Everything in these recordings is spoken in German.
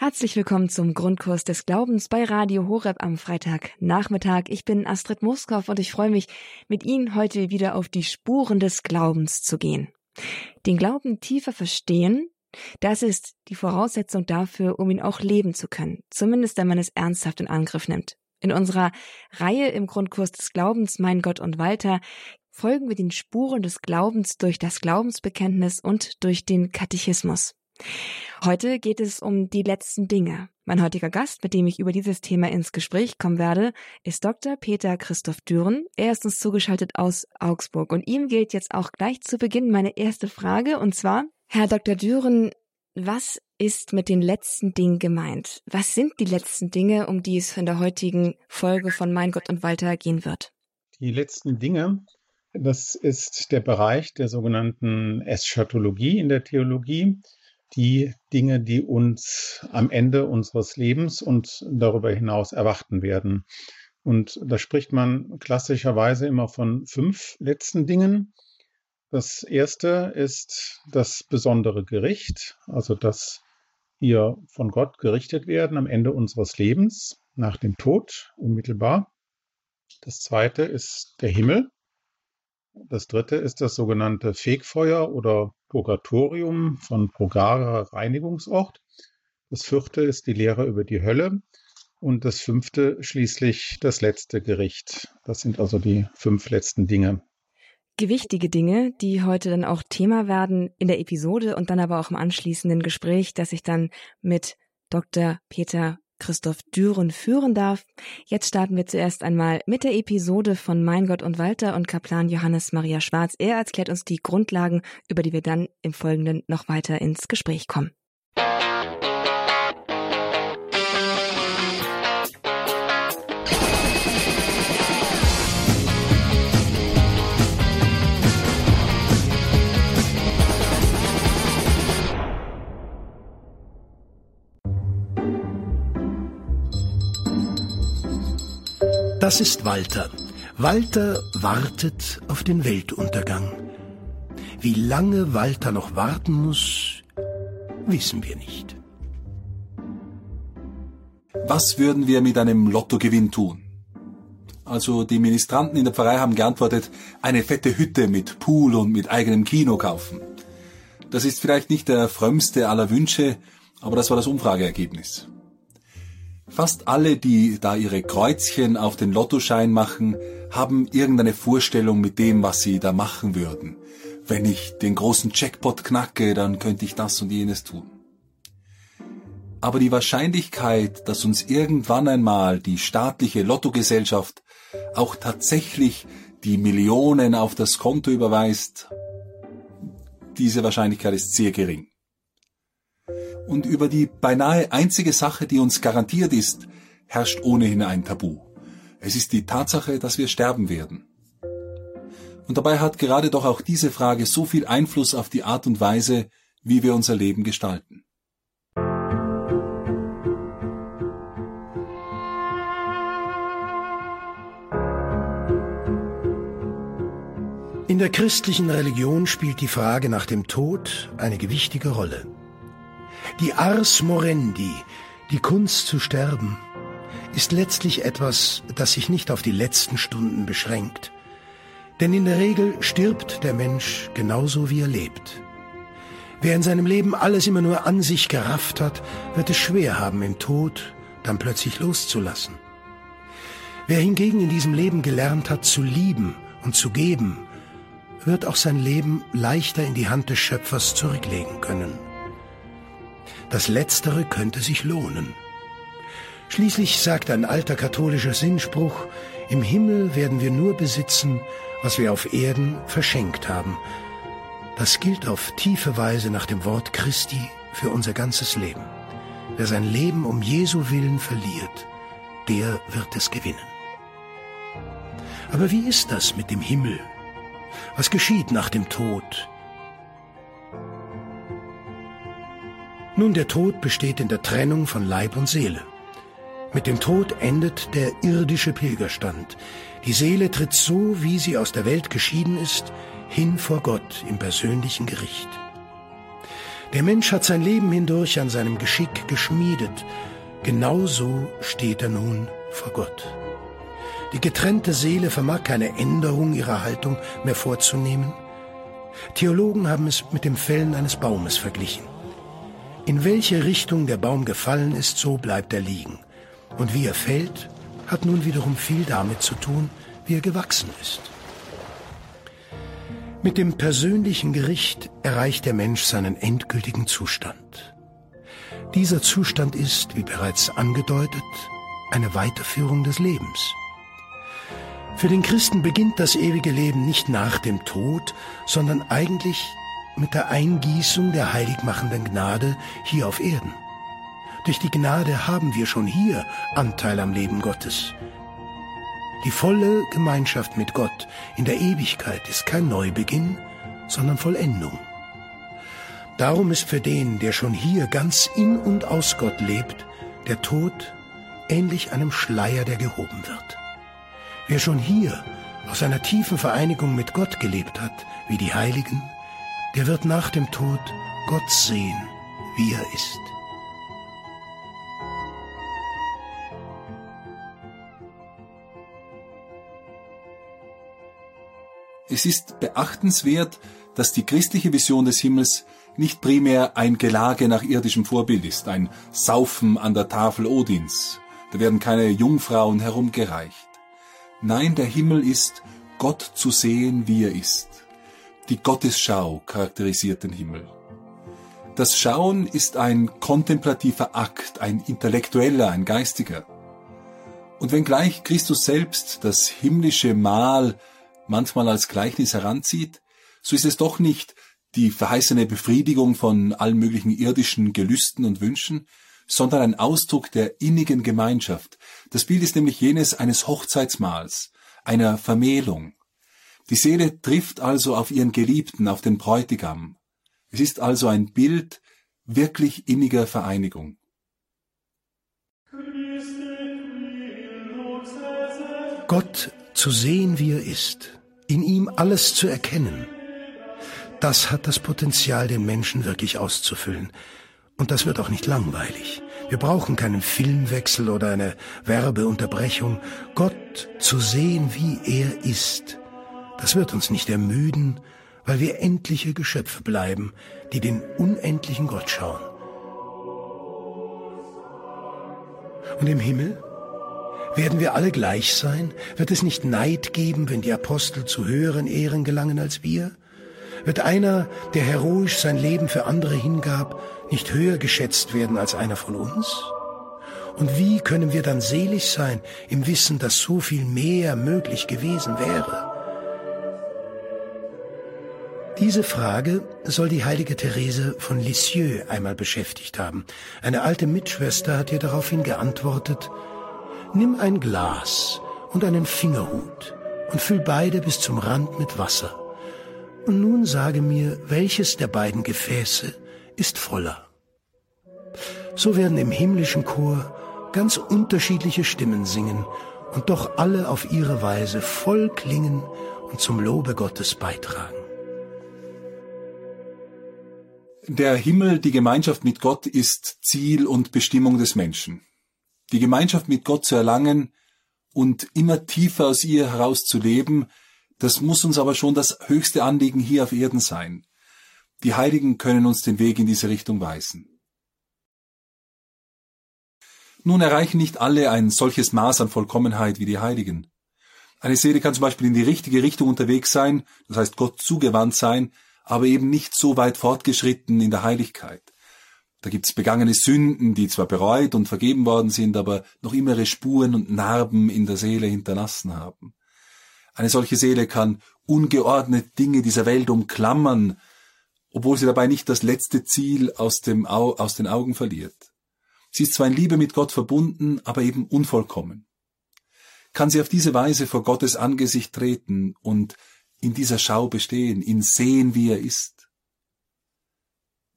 Herzlich willkommen zum Grundkurs des Glaubens bei Radio Horeb am Freitagnachmittag. Ich bin Astrid Moskow und ich freue mich, mit Ihnen heute wieder auf die Spuren des Glaubens zu gehen. Den Glauben tiefer verstehen, das ist die Voraussetzung dafür, um ihn auch leben zu können, zumindest wenn man es ernsthaft in Angriff nimmt. In unserer Reihe im Grundkurs des Glaubens Mein Gott und Walter folgen wir den Spuren des Glaubens durch das Glaubensbekenntnis und durch den Katechismus. Heute geht es um die letzten Dinge. Mein heutiger Gast, mit dem ich über dieses Thema ins Gespräch kommen werde, ist Dr. Peter Christoph Düren. Er ist uns zugeschaltet aus Augsburg und ihm gilt jetzt auch gleich zu Beginn meine erste Frage und zwar, Herr Dr. Düren, was ist mit den letzten Dingen gemeint? Was sind die letzten Dinge, um die es in der heutigen Folge von Mein Gott und Walter gehen wird? Die letzten Dinge, das ist der Bereich der sogenannten Eschatologie in der Theologie die Dinge, die uns am Ende unseres Lebens und darüber hinaus erwarten werden. Und da spricht man klassischerweise immer von fünf letzten Dingen. Das erste ist das besondere Gericht, also dass wir von Gott gerichtet werden am Ende unseres Lebens, nach dem Tod unmittelbar. Das zweite ist der Himmel. Das dritte ist das sogenannte Fegfeuer oder Purgatorium von Progara Reinigungsort. Das vierte ist die Lehre über die Hölle. Und das fünfte schließlich das letzte Gericht. Das sind also die fünf letzten Dinge. Gewichtige Dinge, die heute dann auch Thema werden in der Episode und dann aber auch im anschließenden Gespräch, das ich dann mit Dr. Peter Christoph Düren führen darf. Jetzt starten wir zuerst einmal mit der Episode von Mein Gott und Walter und Kaplan Johannes Maria Schwarz. Er erklärt uns die Grundlagen, über die wir dann im Folgenden noch weiter ins Gespräch kommen. Das ist Walter. Walter wartet auf den Weltuntergang. Wie lange Walter noch warten muss, wissen wir nicht. Was würden wir mit einem Lottogewinn tun? Also die Ministranten in der Pfarrei haben geantwortet, eine fette Hütte mit Pool und mit eigenem Kino kaufen. Das ist vielleicht nicht der frömmste aller Wünsche, aber das war das Umfrageergebnis. Fast alle, die da ihre Kreuzchen auf den Lottoschein machen, haben irgendeine Vorstellung mit dem, was sie da machen würden. Wenn ich den großen Jackpot knacke, dann könnte ich das und jenes tun. Aber die Wahrscheinlichkeit, dass uns irgendwann einmal die staatliche Lottogesellschaft auch tatsächlich die Millionen auf das Konto überweist, diese Wahrscheinlichkeit ist sehr gering und über die beinahe einzige Sache, die uns garantiert ist, herrscht ohnehin ein Tabu. Es ist die Tatsache, dass wir sterben werden. Und dabei hat gerade doch auch diese Frage so viel Einfluss auf die Art und Weise, wie wir unser Leben gestalten. In der christlichen Religion spielt die Frage nach dem Tod eine gewichtige Rolle. Die Ars Morendi, die Kunst zu sterben, ist letztlich etwas, das sich nicht auf die letzten Stunden beschränkt. Denn in der Regel stirbt der Mensch genauso wie er lebt. Wer in seinem Leben alles immer nur an sich gerafft hat, wird es schwer haben, im Tod dann plötzlich loszulassen. Wer hingegen in diesem Leben gelernt hat zu lieben und zu geben, wird auch sein Leben leichter in die Hand des Schöpfers zurücklegen können. Das Letztere könnte sich lohnen. Schließlich sagt ein alter katholischer Sinnspruch, im Himmel werden wir nur besitzen, was wir auf Erden verschenkt haben. Das gilt auf tiefe Weise nach dem Wort Christi für unser ganzes Leben. Wer sein Leben um Jesu willen verliert, der wird es gewinnen. Aber wie ist das mit dem Himmel? Was geschieht nach dem Tod? Nun, der Tod besteht in der Trennung von Leib und Seele. Mit dem Tod endet der irdische Pilgerstand. Die Seele tritt so, wie sie aus der Welt geschieden ist, hin vor Gott im persönlichen Gericht. Der Mensch hat sein Leben hindurch an seinem Geschick geschmiedet. Genauso steht er nun vor Gott. Die getrennte Seele vermag keine Änderung ihrer Haltung mehr vorzunehmen. Theologen haben es mit dem Fällen eines Baumes verglichen. In welche Richtung der Baum gefallen ist, so bleibt er liegen. Und wie er fällt, hat nun wiederum viel damit zu tun, wie er gewachsen ist. Mit dem persönlichen Gericht erreicht der Mensch seinen endgültigen Zustand. Dieser Zustand ist, wie bereits angedeutet, eine Weiterführung des Lebens. Für den Christen beginnt das ewige Leben nicht nach dem Tod, sondern eigentlich mit der Eingießung der heiligmachenden Gnade hier auf Erden. Durch die Gnade haben wir schon hier Anteil am Leben Gottes. Die volle Gemeinschaft mit Gott in der Ewigkeit ist kein Neubeginn, sondern Vollendung. Darum ist für den, der schon hier ganz in und aus Gott lebt, der Tod ähnlich einem Schleier, der gehoben wird. Wer schon hier aus einer tiefen Vereinigung mit Gott gelebt hat, wie die Heiligen, der wird nach dem Tod Gott sehen, wie er ist. Es ist beachtenswert, dass die christliche Vision des Himmels nicht primär ein Gelage nach irdischem Vorbild ist, ein Saufen an der Tafel Odins. Da werden keine Jungfrauen herumgereicht. Nein, der Himmel ist, Gott zu sehen, wie er ist. Die Gottesschau charakterisiert den Himmel. Das Schauen ist ein kontemplativer Akt, ein intellektueller, ein geistiger. Und wenngleich Christus selbst das himmlische Mahl manchmal als Gleichnis heranzieht, so ist es doch nicht die verheißene Befriedigung von allen möglichen irdischen Gelüsten und Wünschen, sondern ein Ausdruck der innigen Gemeinschaft. Das Bild ist nämlich jenes eines Hochzeitsmahls, einer Vermählung. Die Seele trifft also auf ihren Geliebten, auf den Bräutigam. Es ist also ein Bild wirklich inniger Vereinigung. Gott zu sehen, wie er ist, in ihm alles zu erkennen, das hat das Potenzial, den Menschen wirklich auszufüllen. Und das wird auch nicht langweilig. Wir brauchen keinen Filmwechsel oder eine Werbeunterbrechung. Gott zu sehen, wie er ist, das wird uns nicht ermüden, weil wir endliche Geschöpfe bleiben, die den unendlichen Gott schauen. Und im Himmel? Werden wir alle gleich sein? Wird es nicht Neid geben, wenn die Apostel zu höheren Ehren gelangen als wir? Wird einer, der heroisch sein Leben für andere hingab, nicht höher geschätzt werden als einer von uns? Und wie können wir dann selig sein im Wissen, dass so viel mehr möglich gewesen wäre? Diese Frage soll die heilige Therese von Lisieux einmal beschäftigt haben. Eine alte Mitschwester hat ihr daraufhin geantwortet, Nimm ein Glas und einen Fingerhut und füll beide bis zum Rand mit Wasser. Und nun sage mir, welches der beiden Gefäße ist voller. So werden im himmlischen Chor ganz unterschiedliche Stimmen singen und doch alle auf ihre Weise voll klingen und zum Lobe Gottes beitragen. Der Himmel, die Gemeinschaft mit Gott ist Ziel und Bestimmung des Menschen. Die Gemeinschaft mit Gott zu erlangen und immer tiefer aus ihr heraus zu leben, das muss uns aber schon das höchste Anliegen hier auf Erden sein. Die Heiligen können uns den Weg in diese Richtung weisen. Nun erreichen nicht alle ein solches Maß an Vollkommenheit wie die Heiligen. Eine Seele kann zum Beispiel in die richtige Richtung unterwegs sein, das heißt Gott zugewandt sein, aber eben nicht so weit fortgeschritten in der Heiligkeit. Da gibt's begangene Sünden, die zwar bereut und vergeben worden sind, aber noch immer Spuren und Narben in der Seele hinterlassen haben. Eine solche Seele kann ungeordnet Dinge dieser Welt umklammern, obwohl sie dabei nicht das letzte Ziel aus, dem Au aus den Augen verliert. Sie ist zwar in Liebe mit Gott verbunden, aber eben unvollkommen. Kann sie auf diese Weise vor Gottes Angesicht treten und in dieser Schau bestehen, ihn sehen, wie er ist?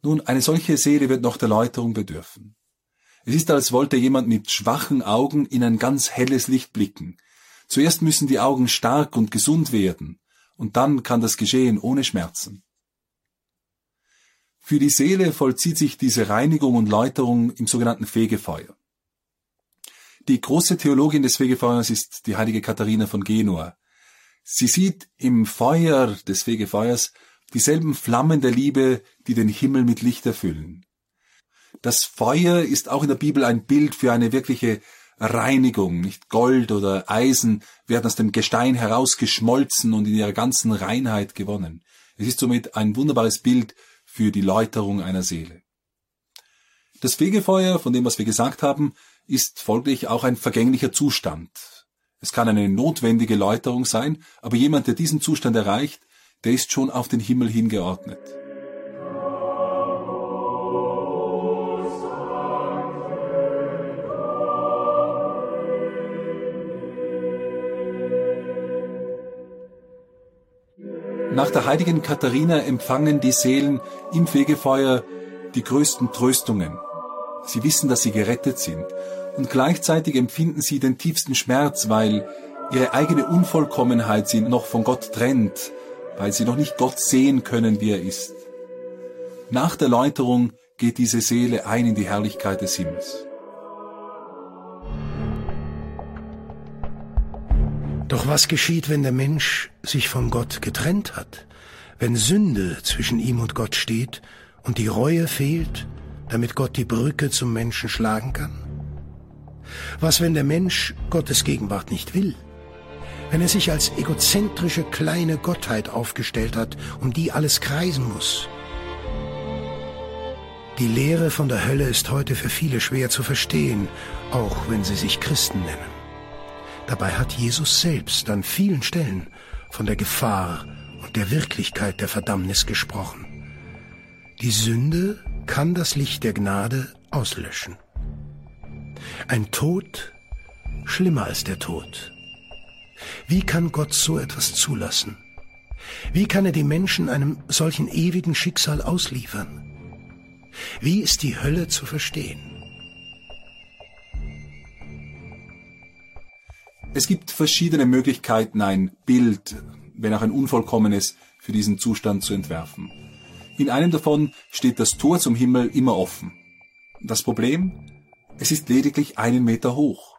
Nun, eine solche Seele wird noch der Läuterung bedürfen. Es ist, als wollte jemand mit schwachen Augen in ein ganz helles Licht blicken, Zuerst müssen die Augen stark und gesund werden, und dann kann das geschehen ohne Schmerzen. Für die Seele vollzieht sich diese Reinigung und Läuterung im sogenannten Fegefeuer. Die große Theologin des Fegefeuers ist die heilige Katharina von Genua. Sie sieht im Feuer des Fegefeuers dieselben Flammen der Liebe, die den Himmel mit Licht erfüllen. Das Feuer ist auch in der Bibel ein Bild für eine wirkliche Reinigung. Nicht Gold oder Eisen werden aus dem Gestein herausgeschmolzen und in ihrer ganzen Reinheit gewonnen. Es ist somit ein wunderbares Bild für die Läuterung einer Seele. Das Fegefeuer, von dem was wir gesagt haben, ist folglich auch ein vergänglicher Zustand. Es kann eine notwendige Läuterung sein, aber jemand, der diesen Zustand erreicht, der ist schon auf den Himmel hingeordnet. Nach der heiligen Katharina empfangen die Seelen im Fegefeuer die größten Tröstungen. Sie wissen, dass sie gerettet sind und gleichzeitig empfinden sie den tiefsten Schmerz, weil ihre eigene Unvollkommenheit sie noch von Gott trennt, weil sie noch nicht Gott sehen können, wie er ist. Nach der Läuterung geht diese Seele ein in die Herrlichkeit des Himmels. Doch was geschieht, wenn der Mensch sich von Gott getrennt hat, wenn Sünde zwischen ihm und Gott steht und die Reue fehlt, damit Gott die Brücke zum Menschen schlagen kann? Was, wenn der Mensch Gottes Gegenwart nicht will? Wenn er sich als egozentrische kleine Gottheit aufgestellt hat, um die alles kreisen muss? Die Lehre von der Hölle ist heute für viele schwer zu verstehen, auch wenn sie sich Christen nennen. Dabei hat Jesus selbst an vielen Stellen von der Gefahr und der Wirklichkeit der Verdammnis gesprochen. Die Sünde kann das Licht der Gnade auslöschen. Ein Tod schlimmer als der Tod. Wie kann Gott so etwas zulassen? Wie kann er die Menschen einem solchen ewigen Schicksal ausliefern? Wie ist die Hölle zu verstehen? Es gibt verschiedene Möglichkeiten, ein Bild, wenn auch ein unvollkommenes, für diesen Zustand zu entwerfen. In einem davon steht das Tor zum Himmel immer offen. Das Problem? Es ist lediglich einen Meter hoch.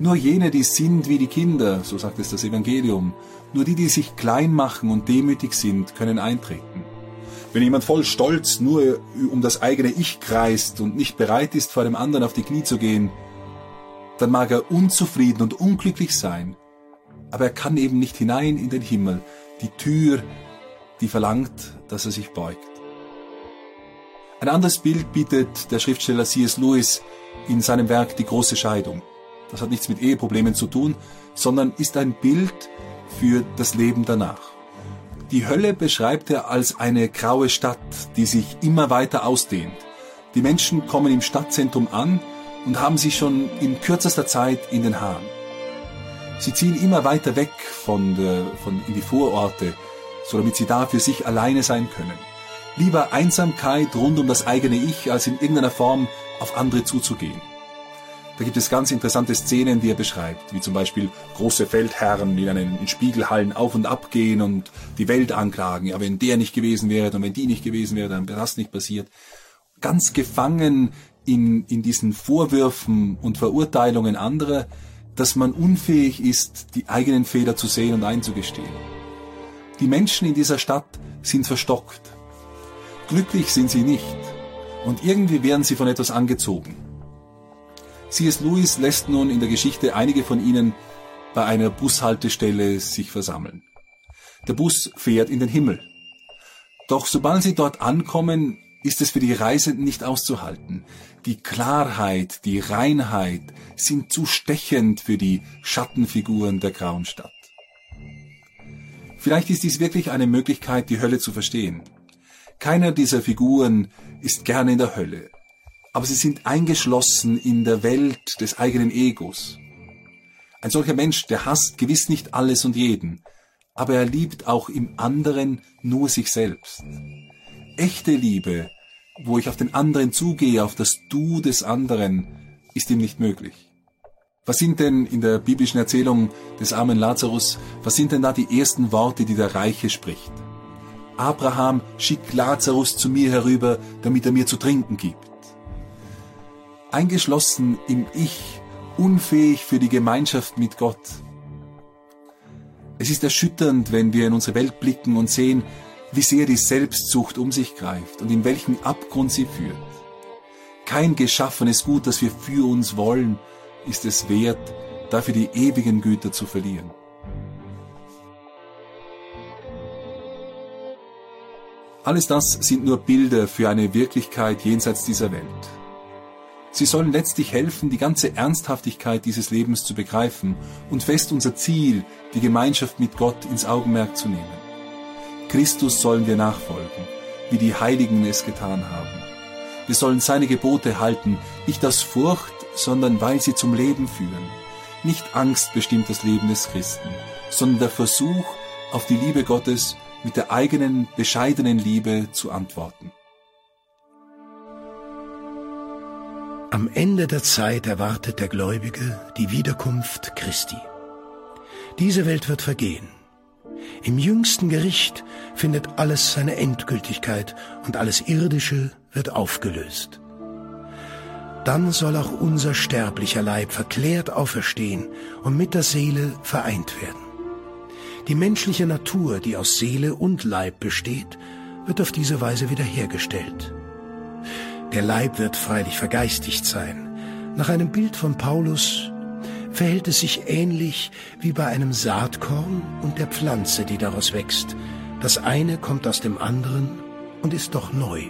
Nur jene, die sind wie die Kinder, so sagt es das Evangelium, nur die, die sich klein machen und demütig sind, können eintreten. Wenn jemand voll Stolz nur um das eigene Ich kreist und nicht bereit ist, vor dem anderen auf die Knie zu gehen, dann mag er unzufrieden und unglücklich sein, aber er kann eben nicht hinein in den Himmel, die Tür, die verlangt, dass er sich beugt. Ein anderes Bild bietet der Schriftsteller C.S. Lewis in seinem Werk Die große Scheidung. Das hat nichts mit Eheproblemen zu tun, sondern ist ein Bild für das Leben danach. Die Hölle beschreibt er als eine graue Stadt, die sich immer weiter ausdehnt. Die Menschen kommen im Stadtzentrum an und haben sie schon in kürzester Zeit in den Haaren. Sie ziehen immer weiter weg von, der, von in die Vororte, so damit sie da für sich alleine sein können. Lieber Einsamkeit rund um das eigene Ich, als in irgendeiner Form auf andere zuzugehen. Da gibt es ganz interessante Szenen, die er beschreibt, wie zum Beispiel große Feldherren, die dann in Spiegelhallen auf und ab gehen und die Welt anklagen. Ja, wenn der nicht gewesen wäre und wenn die nicht gewesen wäre, dann wäre das nicht passiert. Ganz gefangen in, in diesen Vorwürfen und Verurteilungen anderer, dass man unfähig ist, die eigenen Fehler zu sehen und einzugestehen. Die Menschen in dieser Stadt sind verstockt. Glücklich sind sie nicht. Und irgendwie werden sie von etwas angezogen. C.S. Lewis lässt nun in der Geschichte einige von ihnen bei einer Bushaltestelle sich versammeln. Der Bus fährt in den Himmel. Doch sobald sie dort ankommen, ist es für die Reisenden nicht auszuhalten. Die Klarheit, die Reinheit sind zu stechend für die Schattenfiguren der grauen Stadt. Vielleicht ist dies wirklich eine Möglichkeit, die Hölle zu verstehen. Keiner dieser Figuren ist gerne in der Hölle, aber sie sind eingeschlossen in der Welt des eigenen Egos. Ein solcher Mensch, der hasst gewiss nicht alles und jeden, aber er liebt auch im anderen nur sich selbst. Echte Liebe, wo ich auf den anderen zugehe, auf das Du des anderen, ist ihm nicht möglich. Was sind denn in der biblischen Erzählung des armen Lazarus, was sind denn da die ersten Worte, die der Reiche spricht? Abraham, schick Lazarus zu mir herüber, damit er mir zu trinken gibt. Eingeschlossen im Ich, unfähig für die Gemeinschaft mit Gott. Es ist erschütternd, wenn wir in unsere Welt blicken und sehen, wie sehr die Selbstsucht um sich greift und in welchen Abgrund sie führt. Kein geschaffenes Gut, das wir für uns wollen, ist es wert, dafür die ewigen Güter zu verlieren. Alles das sind nur Bilder für eine Wirklichkeit jenseits dieser Welt. Sie sollen letztlich helfen, die ganze Ernsthaftigkeit dieses Lebens zu begreifen und fest unser Ziel, die Gemeinschaft mit Gott, ins Augenmerk zu nehmen. Christus sollen wir nachfolgen, wie die Heiligen es getan haben. Wir sollen seine Gebote halten, nicht aus Furcht, sondern weil sie zum Leben führen. Nicht Angst bestimmt das Leben des Christen, sondern der Versuch, auf die Liebe Gottes mit der eigenen bescheidenen Liebe zu antworten. Am Ende der Zeit erwartet der Gläubige die Wiederkunft Christi. Diese Welt wird vergehen. Im jüngsten Gericht findet alles seine Endgültigkeit und alles Irdische wird aufgelöst. Dann soll auch unser sterblicher Leib verklärt auferstehen und mit der Seele vereint werden. Die menschliche Natur, die aus Seele und Leib besteht, wird auf diese Weise wiederhergestellt. Der Leib wird freilich vergeistigt sein. Nach einem Bild von Paulus verhält es sich ähnlich wie bei einem Saatkorn und der Pflanze, die daraus wächst. Das eine kommt aus dem anderen und ist doch neu.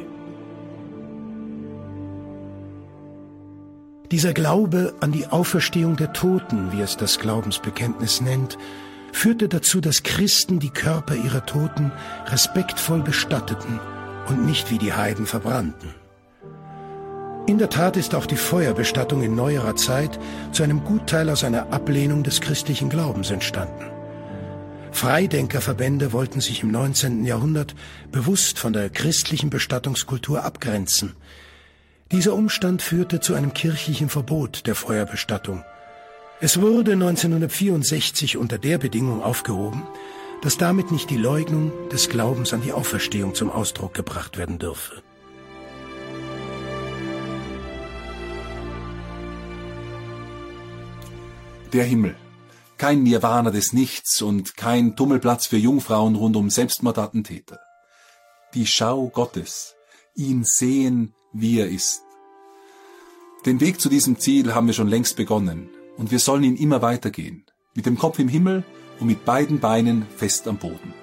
Dieser Glaube an die Auferstehung der Toten, wie es das Glaubensbekenntnis nennt, führte dazu, dass Christen die Körper ihrer Toten respektvoll bestatteten und nicht wie die Heiden verbrannten. In der Tat ist auch die Feuerbestattung in neuerer Zeit zu einem Gutteil aus einer Ablehnung des christlichen Glaubens entstanden. Freidenkerverbände wollten sich im 19. Jahrhundert bewusst von der christlichen Bestattungskultur abgrenzen. Dieser Umstand führte zu einem kirchlichen Verbot der Feuerbestattung. Es wurde 1964 unter der Bedingung aufgehoben, dass damit nicht die Leugnung des Glaubens an die Auferstehung zum Ausdruck gebracht werden dürfe. Der Himmel. Kein Nirvana des Nichts und kein Tummelplatz für Jungfrauen rund um Selbstmordattentäter. Die Schau Gottes. Ihn sehen, wie er ist. Den Weg zu diesem Ziel haben wir schon längst begonnen und wir sollen ihn immer weitergehen. Mit dem Kopf im Himmel und mit beiden Beinen fest am Boden.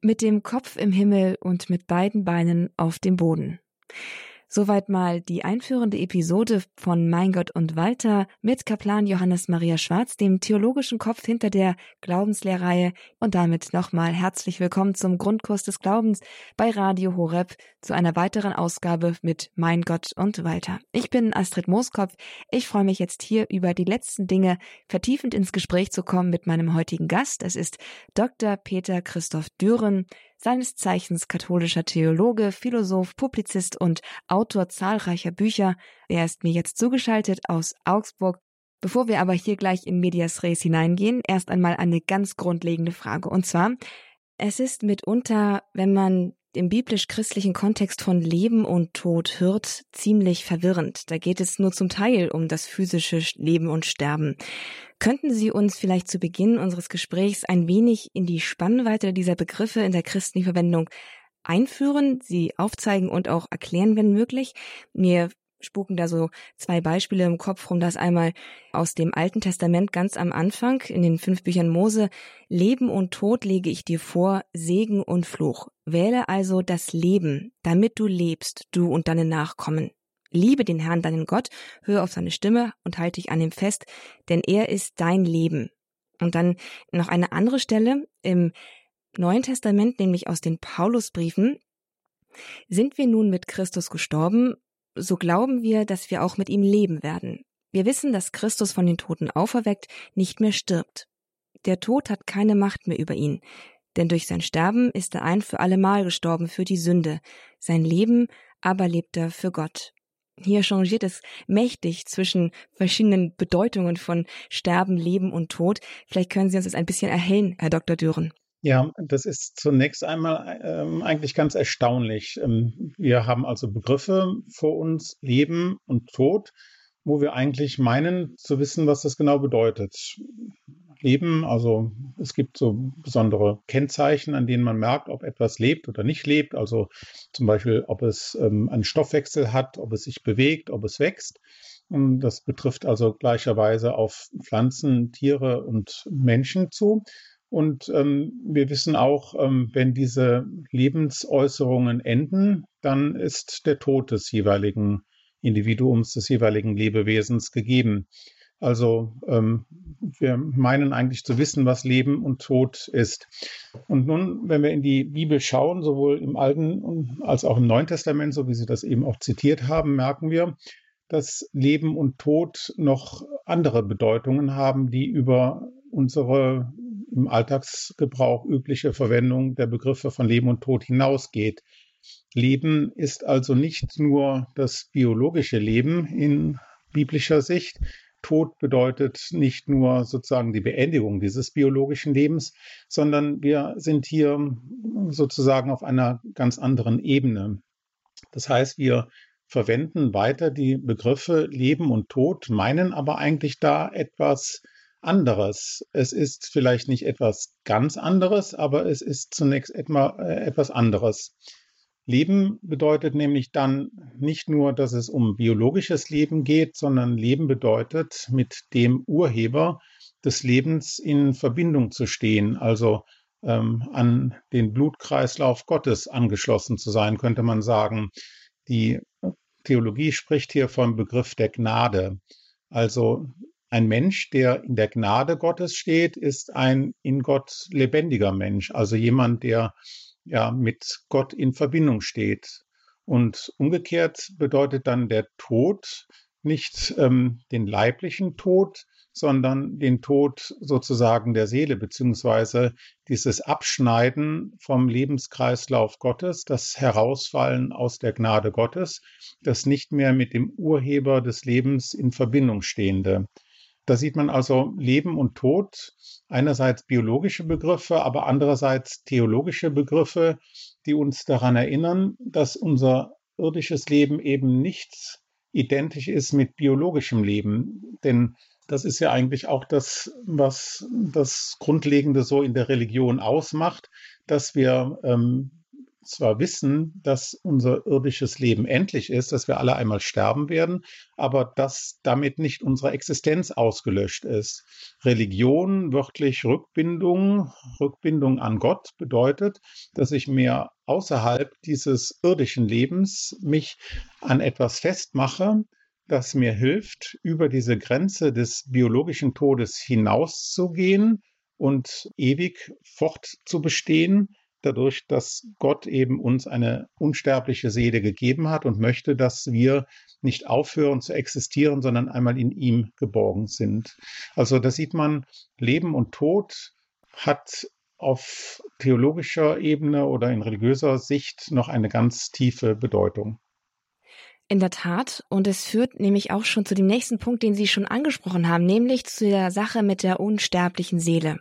Mit dem Kopf im Himmel und mit beiden Beinen auf dem Boden. Soweit mal die einführende Episode von Mein Gott und Walter mit Kaplan Johannes Maria Schwarz, dem theologischen Kopf hinter der Glaubenslehrreihe. Und damit nochmal herzlich willkommen zum Grundkurs des Glaubens bei Radio Horeb zu einer weiteren Ausgabe mit Mein Gott und Walter. Ich bin Astrid Mooskopf. Ich freue mich jetzt hier über die letzten Dinge vertiefend ins Gespräch zu kommen mit meinem heutigen Gast. Es ist Dr. Peter Christoph Düren seines Zeichens katholischer Theologe, Philosoph, Publizist und Autor zahlreicher Bücher. Er ist mir jetzt zugeschaltet aus Augsburg. Bevor wir aber hier gleich in Medias Res hineingehen, erst einmal eine ganz grundlegende Frage. Und zwar, es ist mitunter, wenn man im biblisch-christlichen Kontext von Leben und Tod hört, ziemlich verwirrend. Da geht es nur zum Teil um das physische Leben und Sterben. Könnten Sie uns vielleicht zu Beginn unseres Gesprächs ein wenig in die Spannweite dieser Begriffe in der christlichen Verwendung einführen, sie aufzeigen und auch erklären, wenn möglich? Mir spuken da so zwei Beispiele im Kopf rum. Das einmal aus dem Alten Testament ganz am Anfang in den fünf Büchern Mose. Leben und Tod lege ich dir vor, Segen und Fluch. Wähle also das Leben, damit du lebst, du und deine Nachkommen. Liebe den Herrn, deinen Gott, höre auf seine Stimme und halte dich an ihm fest, denn er ist dein Leben. Und dann noch eine andere Stelle im Neuen Testament, nämlich aus den Paulusbriefen. Sind wir nun mit Christus gestorben, so glauben wir, dass wir auch mit ihm leben werden. Wir wissen, dass Christus von den Toten auferweckt nicht mehr stirbt. Der Tod hat keine Macht mehr über ihn, denn durch sein Sterben ist er ein für allemal gestorben für die Sünde, sein Leben aber lebt er für Gott. Hier changiert es mächtig zwischen verschiedenen Bedeutungen von Sterben, Leben und Tod. Vielleicht können Sie uns das ein bisschen erhellen, Herr Dr. Düren. Ja, das ist zunächst einmal ähm, eigentlich ganz erstaunlich. Ähm, wir haben also Begriffe vor uns, Leben und Tod, wo wir eigentlich meinen zu wissen, was das genau bedeutet. Leben, also es gibt so besondere Kennzeichen, an denen man merkt, ob etwas lebt oder nicht lebt. Also zum Beispiel, ob es ähm, einen Stoffwechsel hat, ob es sich bewegt, ob es wächst. Und das betrifft also gleicherweise auf Pflanzen, Tiere und Menschen zu. Und ähm, wir wissen auch, ähm, wenn diese Lebensäußerungen enden, dann ist der Tod des jeweiligen Individuums, des jeweiligen Lebewesens gegeben. Also ähm, wir meinen eigentlich zu wissen, was Leben und Tod ist. Und nun, wenn wir in die Bibel schauen, sowohl im Alten als auch im Neuen Testament, so wie Sie das eben auch zitiert haben, merken wir, dass Leben und Tod noch andere Bedeutungen haben, die über unsere im Alltagsgebrauch übliche Verwendung der Begriffe von Leben und Tod hinausgeht. Leben ist also nicht nur das biologische Leben in biblischer Sicht, Tod bedeutet nicht nur sozusagen die Beendigung dieses biologischen Lebens, sondern wir sind hier sozusagen auf einer ganz anderen Ebene. Das heißt, wir verwenden weiter die Begriffe Leben und Tod, meinen aber eigentlich da etwas anderes. Es ist vielleicht nicht etwas ganz anderes, aber es ist zunächst äh, etwas anderes. Leben bedeutet nämlich dann nicht nur, dass es um biologisches Leben geht, sondern Leben bedeutet, mit dem Urheber des Lebens in Verbindung zu stehen, also ähm, an den Blutkreislauf Gottes angeschlossen zu sein, könnte man sagen. Die Theologie spricht hier vom Begriff der Gnade. Also ein Mensch, der in der Gnade Gottes steht, ist ein in Gott lebendiger Mensch, also jemand, der ja mit Gott in Verbindung steht. Und umgekehrt bedeutet dann der Tod nicht ähm, den leiblichen Tod, sondern den Tod sozusagen der Seele, beziehungsweise dieses Abschneiden vom Lebenskreislauf Gottes, das Herausfallen aus der Gnade Gottes, das nicht mehr mit dem Urheber des Lebens in Verbindung stehende. Da sieht man also Leben und Tod, einerseits biologische Begriffe, aber andererseits theologische Begriffe, die uns daran erinnern, dass unser irdisches Leben eben nicht identisch ist mit biologischem Leben. Denn das ist ja eigentlich auch das, was das Grundlegende so in der Religion ausmacht, dass wir ähm, zwar wissen, dass unser irdisches Leben endlich ist, dass wir alle einmal sterben werden, aber dass damit nicht unsere Existenz ausgelöscht ist. Religion, wörtlich Rückbindung, Rückbindung an Gott bedeutet, dass ich mir außerhalb dieses irdischen Lebens mich an etwas festmache, das mir hilft, über diese Grenze des biologischen Todes hinauszugehen und ewig fortzubestehen dadurch, dass Gott eben uns eine unsterbliche Seele gegeben hat und möchte, dass wir nicht aufhören zu existieren, sondern einmal in ihm geborgen sind. Also da sieht man, Leben und Tod hat auf theologischer Ebene oder in religiöser Sicht noch eine ganz tiefe Bedeutung. In der Tat. Und es führt nämlich auch schon zu dem nächsten Punkt, den Sie schon angesprochen haben, nämlich zu der Sache mit der unsterblichen Seele.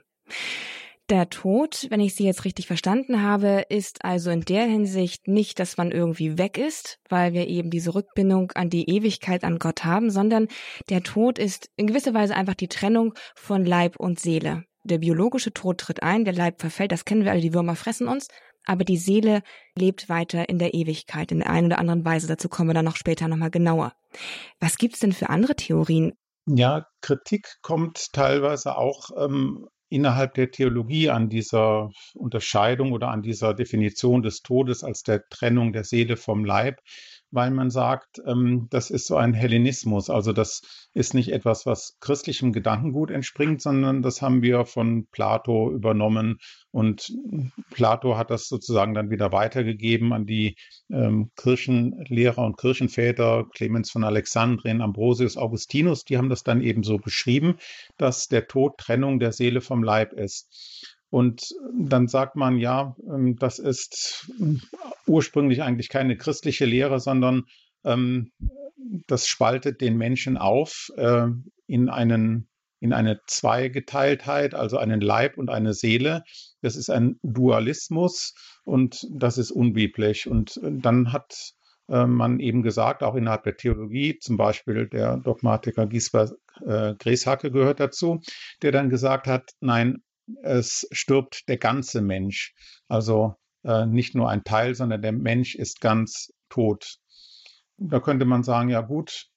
Der Tod, wenn ich Sie jetzt richtig verstanden habe, ist also in der Hinsicht nicht, dass man irgendwie weg ist, weil wir eben diese Rückbindung an die Ewigkeit an Gott haben, sondern der Tod ist in gewisser Weise einfach die Trennung von Leib und Seele. Der biologische Tod tritt ein, der Leib verfällt, das kennen wir alle, die Würmer fressen uns, aber die Seele lebt weiter in der Ewigkeit in der einen oder anderen Weise. Dazu kommen wir dann noch später nochmal genauer. Was gibt's denn für andere Theorien? Ja, Kritik kommt teilweise auch ähm, innerhalb der Theologie an dieser Unterscheidung oder an dieser Definition des Todes als der Trennung der Seele vom Leib weil man sagt, ähm, das ist so ein Hellenismus. Also das ist nicht etwas, was christlichem Gedankengut entspringt, sondern das haben wir von Plato übernommen. Und Plato hat das sozusagen dann wieder weitergegeben an die ähm, Kirchenlehrer und Kirchenväter, Clemens von Alexandrien, Ambrosius, Augustinus, die haben das dann eben so beschrieben, dass der Tod Trennung der Seele vom Leib ist. Und dann sagt man, ja, ähm, das ist ursprünglich eigentlich keine christliche Lehre, sondern ähm, das spaltet den Menschen auf äh, in einen in eine Zweigeteiltheit, also einen Leib und eine Seele. Das ist ein Dualismus und das ist unbiblisch. Und dann hat äh, man eben gesagt, auch innerhalb der Theologie, zum Beispiel der Dogmatiker Gisbert äh, Greshacke gehört dazu, der dann gesagt hat, nein, es stirbt der ganze Mensch. Also äh, nicht nur ein Teil, sondern der Mensch ist ganz tot. Da könnte man sagen, ja gut,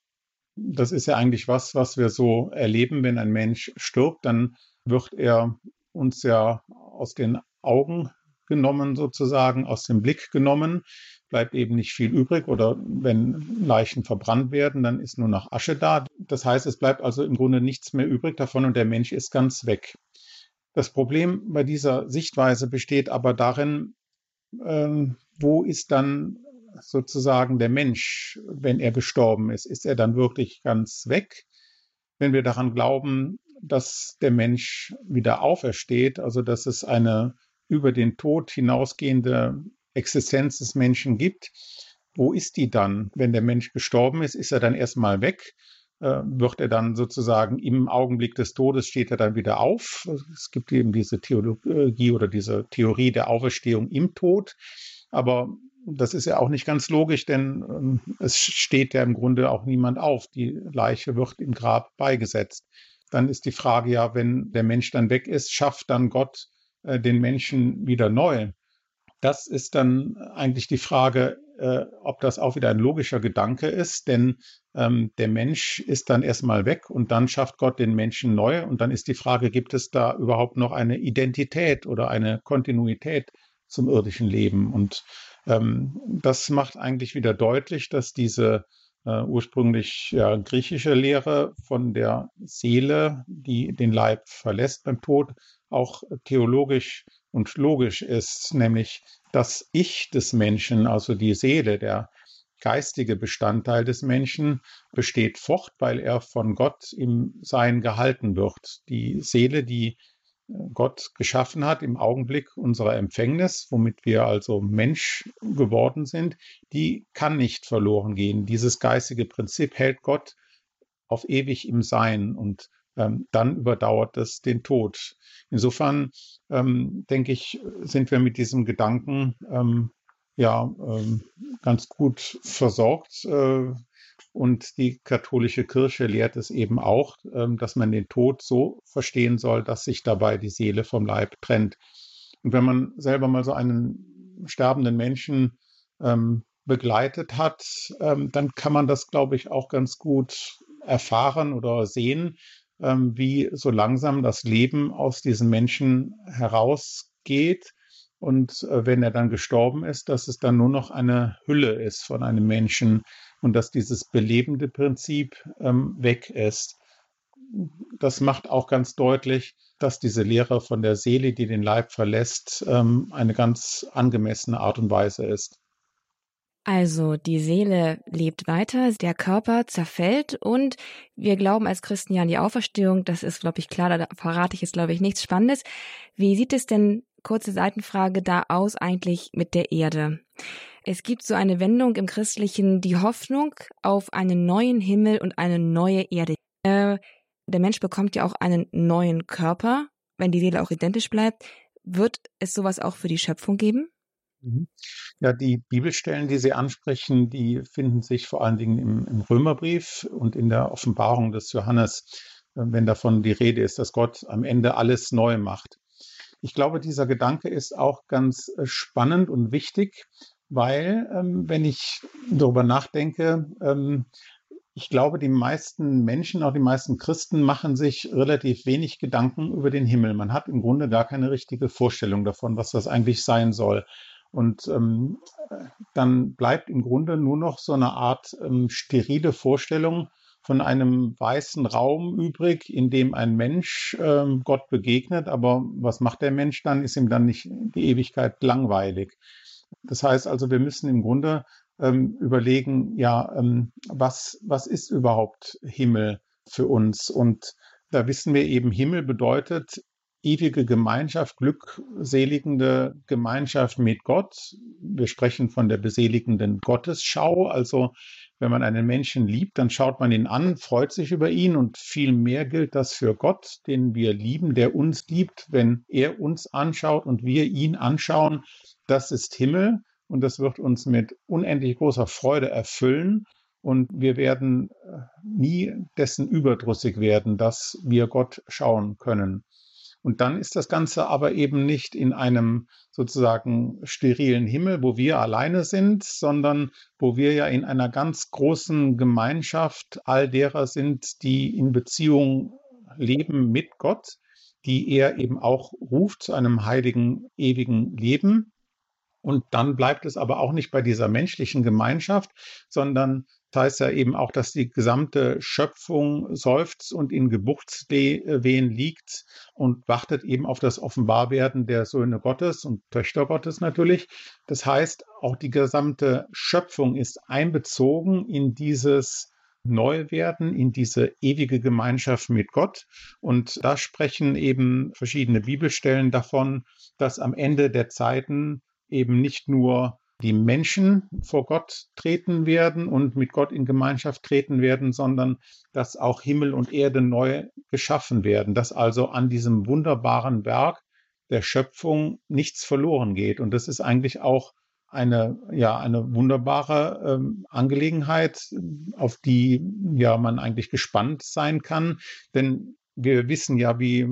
das ist ja eigentlich was, was wir so erleben, wenn ein Mensch stirbt, dann wird er uns ja aus den Augen genommen, sozusagen, aus dem Blick genommen, bleibt eben nicht viel übrig oder wenn Leichen verbrannt werden, dann ist nur noch Asche da. Das heißt, es bleibt also im Grunde nichts mehr übrig davon und der Mensch ist ganz weg. Das Problem bei dieser Sichtweise besteht aber darin, ähm, wo ist dann sozusagen der Mensch, wenn er gestorben ist? Ist er dann wirklich ganz weg? Wenn wir daran glauben, dass der Mensch wieder aufersteht, also dass es eine über den Tod hinausgehende Existenz des Menschen gibt, wo ist die dann? Wenn der Mensch gestorben ist, ist er dann erstmal weg? Äh, wird er dann sozusagen im Augenblick des Todes steht er dann wieder auf? Es gibt eben diese Theologie oder diese Theorie der Auferstehung im Tod. Aber das ist ja auch nicht ganz logisch, denn ähm, es steht ja im Grunde auch niemand auf. Die Leiche wird im Grab beigesetzt. Dann ist die Frage ja, wenn der Mensch dann weg ist, schafft dann Gott äh, den Menschen wieder neu? Das ist dann eigentlich die Frage, äh, ob das auch wieder ein logischer Gedanke ist, denn ähm, der Mensch ist dann erstmal weg und dann schafft Gott den Menschen neu und dann ist die Frage, gibt es da überhaupt noch eine Identität oder eine Kontinuität zum irdischen Leben? Und ähm, das macht eigentlich wieder deutlich, dass diese äh, ursprünglich ja, griechische Lehre von der Seele, die den Leib verlässt beim Tod, auch theologisch und logisch ist, nämlich das Ich des Menschen, also die Seele, der geistige Bestandteil des Menschen besteht fort, weil er von Gott im Sein gehalten wird. Die Seele, die Gott geschaffen hat im Augenblick unserer Empfängnis, womit wir also Mensch geworden sind, die kann nicht verloren gehen. Dieses geistige Prinzip hält Gott auf ewig im Sein und ähm, dann überdauert es den Tod. Insofern ähm, denke ich, sind wir mit diesem Gedanken ähm, ja ähm, ganz gut versorgt. Äh, und die katholische Kirche lehrt es eben auch, ähm, dass man den Tod so verstehen soll, dass sich dabei die Seele vom Leib trennt. Und wenn man selber mal so einen sterbenden Menschen ähm, begleitet hat, dann kann man das, glaube ich, auch ganz gut erfahren oder sehen, wie so langsam das Leben aus diesen Menschen herausgeht. Und äh, wenn er dann gestorben ist, dass es dann nur noch eine Hülle ist von einem Menschen, und dass dieses belebende Prinzip ähm, weg ist. Das macht auch ganz deutlich, dass diese Lehre von der Seele, die den Leib verlässt, ähm, eine ganz angemessene Art und Weise ist. Also die Seele lebt weiter, der Körper zerfällt und wir glauben als Christen ja an die Auferstehung. Das ist, glaube ich, klar, da verrate ich jetzt, glaube ich, nichts Spannendes. Wie sieht es denn, kurze Seitenfrage, da aus eigentlich mit der Erde? Es gibt so eine Wendung im Christlichen, die Hoffnung auf einen neuen Himmel und eine neue Erde. Äh, der Mensch bekommt ja auch einen neuen Körper, wenn die Seele auch identisch bleibt. Wird es sowas auch für die Schöpfung geben? Mhm. Ja, die Bibelstellen, die Sie ansprechen, die finden sich vor allen Dingen im, im Römerbrief und in der Offenbarung des Johannes, äh, wenn davon die Rede ist, dass Gott am Ende alles neu macht. Ich glaube, dieser Gedanke ist auch ganz äh, spannend und wichtig, weil, ähm, wenn ich darüber nachdenke, ähm, ich glaube, die meisten Menschen, auch die meisten Christen, machen sich relativ wenig Gedanken über den Himmel. Man hat im Grunde gar keine richtige Vorstellung davon, was das eigentlich sein soll. Und ähm, dann bleibt im Grunde nur noch so eine Art ähm, sterile Vorstellung von einem weißen Raum übrig, in dem ein Mensch ähm, Gott begegnet. Aber was macht der Mensch dann? Ist ihm dann nicht die Ewigkeit langweilig? Das heißt also, wir müssen im Grunde ähm, überlegen, ja, ähm, was, was ist überhaupt Himmel für uns? Und da wissen wir eben, Himmel bedeutet ewige Gemeinschaft, glückseligende Gemeinschaft mit Gott. Wir sprechen von der beseligenden Gottesschau, also wenn man einen Menschen liebt, dann schaut man ihn an, freut sich über ihn und viel mehr gilt das für Gott, den wir lieben, der uns liebt, wenn er uns anschaut und wir ihn anschauen. Das ist Himmel und das wird uns mit unendlich großer Freude erfüllen und wir werden äh, nie dessen überdrüssig werden, dass wir Gott schauen können. Und dann ist das Ganze aber eben nicht in einem sozusagen sterilen Himmel, wo wir alleine sind, sondern wo wir ja in einer ganz großen Gemeinschaft all derer sind, die in Beziehung leben mit Gott, die er eben auch ruft zu einem heiligen, ewigen Leben. Und dann bleibt es aber auch nicht bei dieser menschlichen Gemeinschaft, sondern das heißt ja eben auch, dass die gesamte Schöpfung seufzt und in Geburtswehen liegt und wartet eben auf das Offenbarwerden der Söhne Gottes und Töchter Gottes natürlich. Das heißt, auch die gesamte Schöpfung ist einbezogen in dieses Neuwerden, in diese ewige Gemeinschaft mit Gott. Und da sprechen eben verschiedene Bibelstellen davon, dass am Ende der Zeiten eben nicht nur die Menschen vor Gott treten werden und mit Gott in Gemeinschaft treten werden, sondern dass auch Himmel und Erde neu geschaffen werden, dass also an diesem wunderbaren Werk der Schöpfung nichts verloren geht. Und das ist eigentlich auch eine, ja, eine wunderbare ähm, Angelegenheit, auf die ja man eigentlich gespannt sein kann. Denn wir wissen ja, wie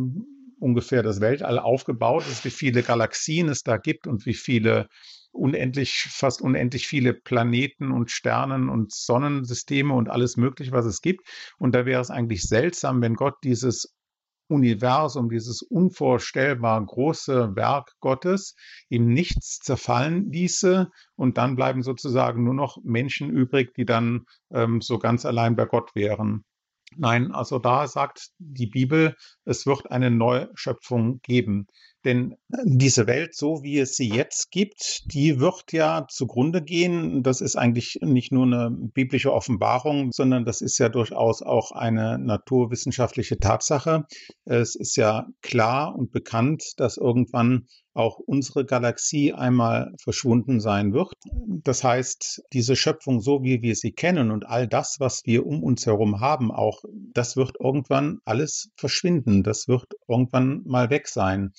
ungefähr das Weltall aufgebaut ist, wie viele Galaxien es da gibt und wie viele unendlich, fast unendlich viele Planeten und Sternen und Sonnensysteme und alles Mögliche, was es gibt. Und da wäre es eigentlich seltsam, wenn Gott dieses Universum, dieses unvorstellbar große Werk Gottes ihm nichts zerfallen ließe und dann bleiben sozusagen nur noch Menschen übrig, die dann ähm, so ganz allein bei Gott wären. Nein, also da sagt die Bibel, es wird eine Neuschöpfung geben. Denn diese Welt, so wie es sie jetzt gibt, die wird ja zugrunde gehen. Das ist eigentlich nicht nur eine biblische Offenbarung, sondern das ist ja durchaus auch eine naturwissenschaftliche Tatsache. Es ist ja klar und bekannt, dass irgendwann auch unsere Galaxie einmal verschwunden sein wird. Das heißt, diese Schöpfung, so wie wir sie kennen und all das, was wir um uns herum haben, auch das wird irgendwann alles verschwinden. Das wird irgendwann mal weg sein.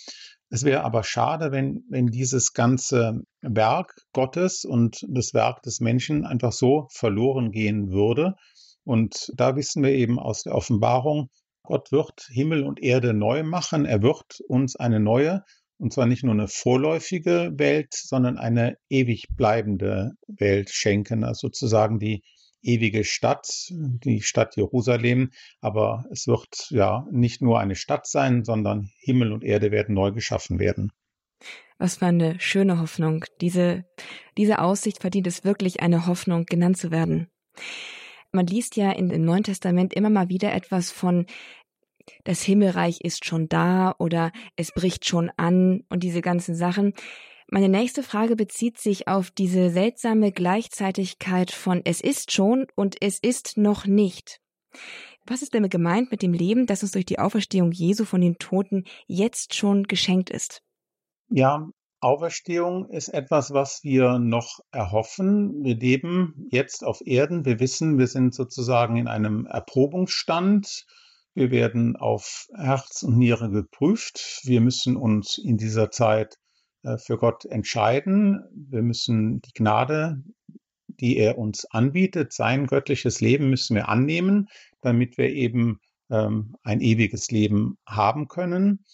Es wäre aber schade, wenn, wenn dieses ganze Werk Gottes und das Werk des Menschen einfach so verloren gehen würde. Und da wissen wir eben aus der Offenbarung, Gott wird Himmel und Erde neu machen. Er wird uns eine neue, und zwar nicht nur eine vorläufige Welt, sondern eine ewig bleibende Welt schenken. Also sozusagen die ewige Stadt, die Stadt Jerusalem. Aber es wird ja nicht nur eine Stadt sein, sondern Himmel und Erde werden neu geschaffen werden. Was für eine schöne Hoffnung. Diese, diese Aussicht verdient es wirklich, eine Hoffnung genannt zu werden. Man liest ja in, im Neuen Testament immer mal wieder etwas von das Himmelreich ist schon da oder es bricht schon an und diese ganzen Sachen. Meine nächste Frage bezieht sich auf diese seltsame Gleichzeitigkeit von es ist schon und es ist noch nicht. Was ist denn gemeint mit dem Leben, das uns durch die Auferstehung Jesu von den Toten jetzt schon geschenkt ist? Ja, Auferstehung ist etwas, was wir noch erhoffen. Wir leben jetzt auf Erden. Wir wissen, wir sind sozusagen in einem Erprobungsstand. Wir werden auf Herz und Niere geprüft. Wir müssen uns in dieser Zeit für Gott entscheiden. Wir müssen die Gnade, die er uns anbietet, sein göttliches Leben müssen wir annehmen, damit wir eben ähm, ein ewiges Leben haben können.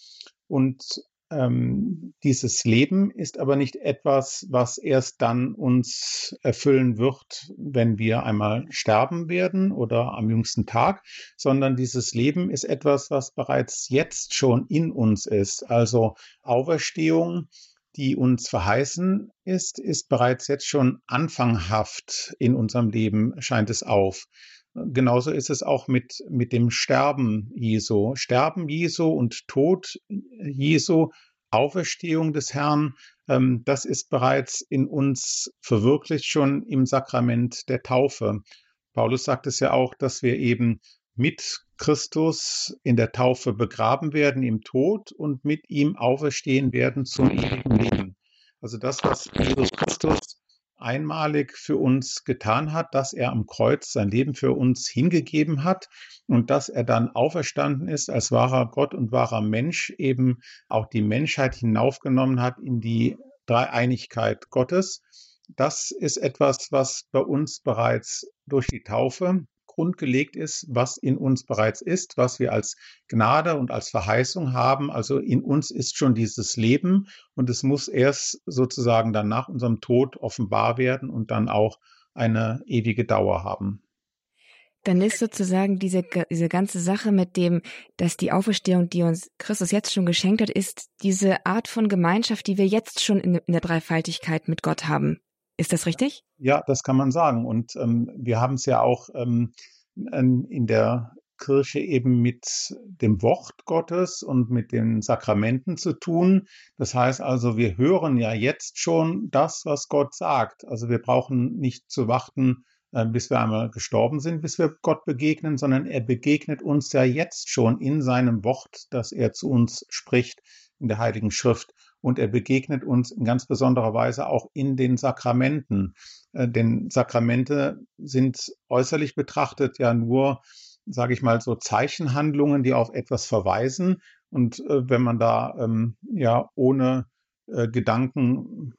Und ähm, dieses Leben ist aber nicht etwas, was erst dann uns erfüllen wird, wenn wir einmal sterben werden oder am jüngsten Tag, sondern dieses Leben ist etwas, was bereits jetzt schon in uns ist. Also Auferstehung die uns verheißen ist, ist bereits jetzt schon anfanghaft in unserem Leben, scheint es auf. Genauso ist es auch mit, mit dem Sterben Jesu. Sterben Jesu und Tod Jesu, Auferstehung des Herrn, ähm, das ist bereits in uns verwirklicht schon im Sakrament der Taufe. Paulus sagt es ja auch, dass wir eben mit Christus in der Taufe begraben werden im Tod und mit ihm auferstehen werden zum ewigen Leben. Also das, was Jesus Christus einmalig für uns getan hat, dass er am Kreuz sein Leben für uns hingegeben hat und dass er dann auferstanden ist als wahrer Gott und wahrer Mensch, eben auch die Menschheit hinaufgenommen hat in die Dreieinigkeit Gottes. Das ist etwas, was bei uns bereits durch die Taufe grundgelegt ist, was in uns bereits ist, was wir als Gnade und als Verheißung haben. Also in uns ist schon dieses Leben und es muss erst sozusagen dann nach unserem Tod offenbar werden und dann auch eine ewige Dauer haben. Dann ist sozusagen diese, diese ganze Sache mit dem, dass die Auferstehung, die uns Christus jetzt schon geschenkt hat, ist diese Art von Gemeinschaft, die wir jetzt schon in, in der Dreifaltigkeit mit Gott haben. Ist das richtig? Ja, das kann man sagen. Und ähm, wir haben es ja auch ähm, in der Kirche eben mit dem Wort Gottes und mit den Sakramenten zu tun. Das heißt also, wir hören ja jetzt schon das, was Gott sagt. Also wir brauchen nicht zu warten, äh, bis wir einmal gestorben sind, bis wir Gott begegnen, sondern er begegnet uns ja jetzt schon in seinem Wort, das er zu uns spricht in der Heiligen Schrift und er begegnet uns in ganz besonderer Weise auch in den Sakramenten. Äh, denn Sakramente sind äußerlich betrachtet ja nur, sage ich mal, so Zeichenhandlungen, die auf etwas verweisen. Und äh, wenn man da ähm, ja ohne äh, Gedanken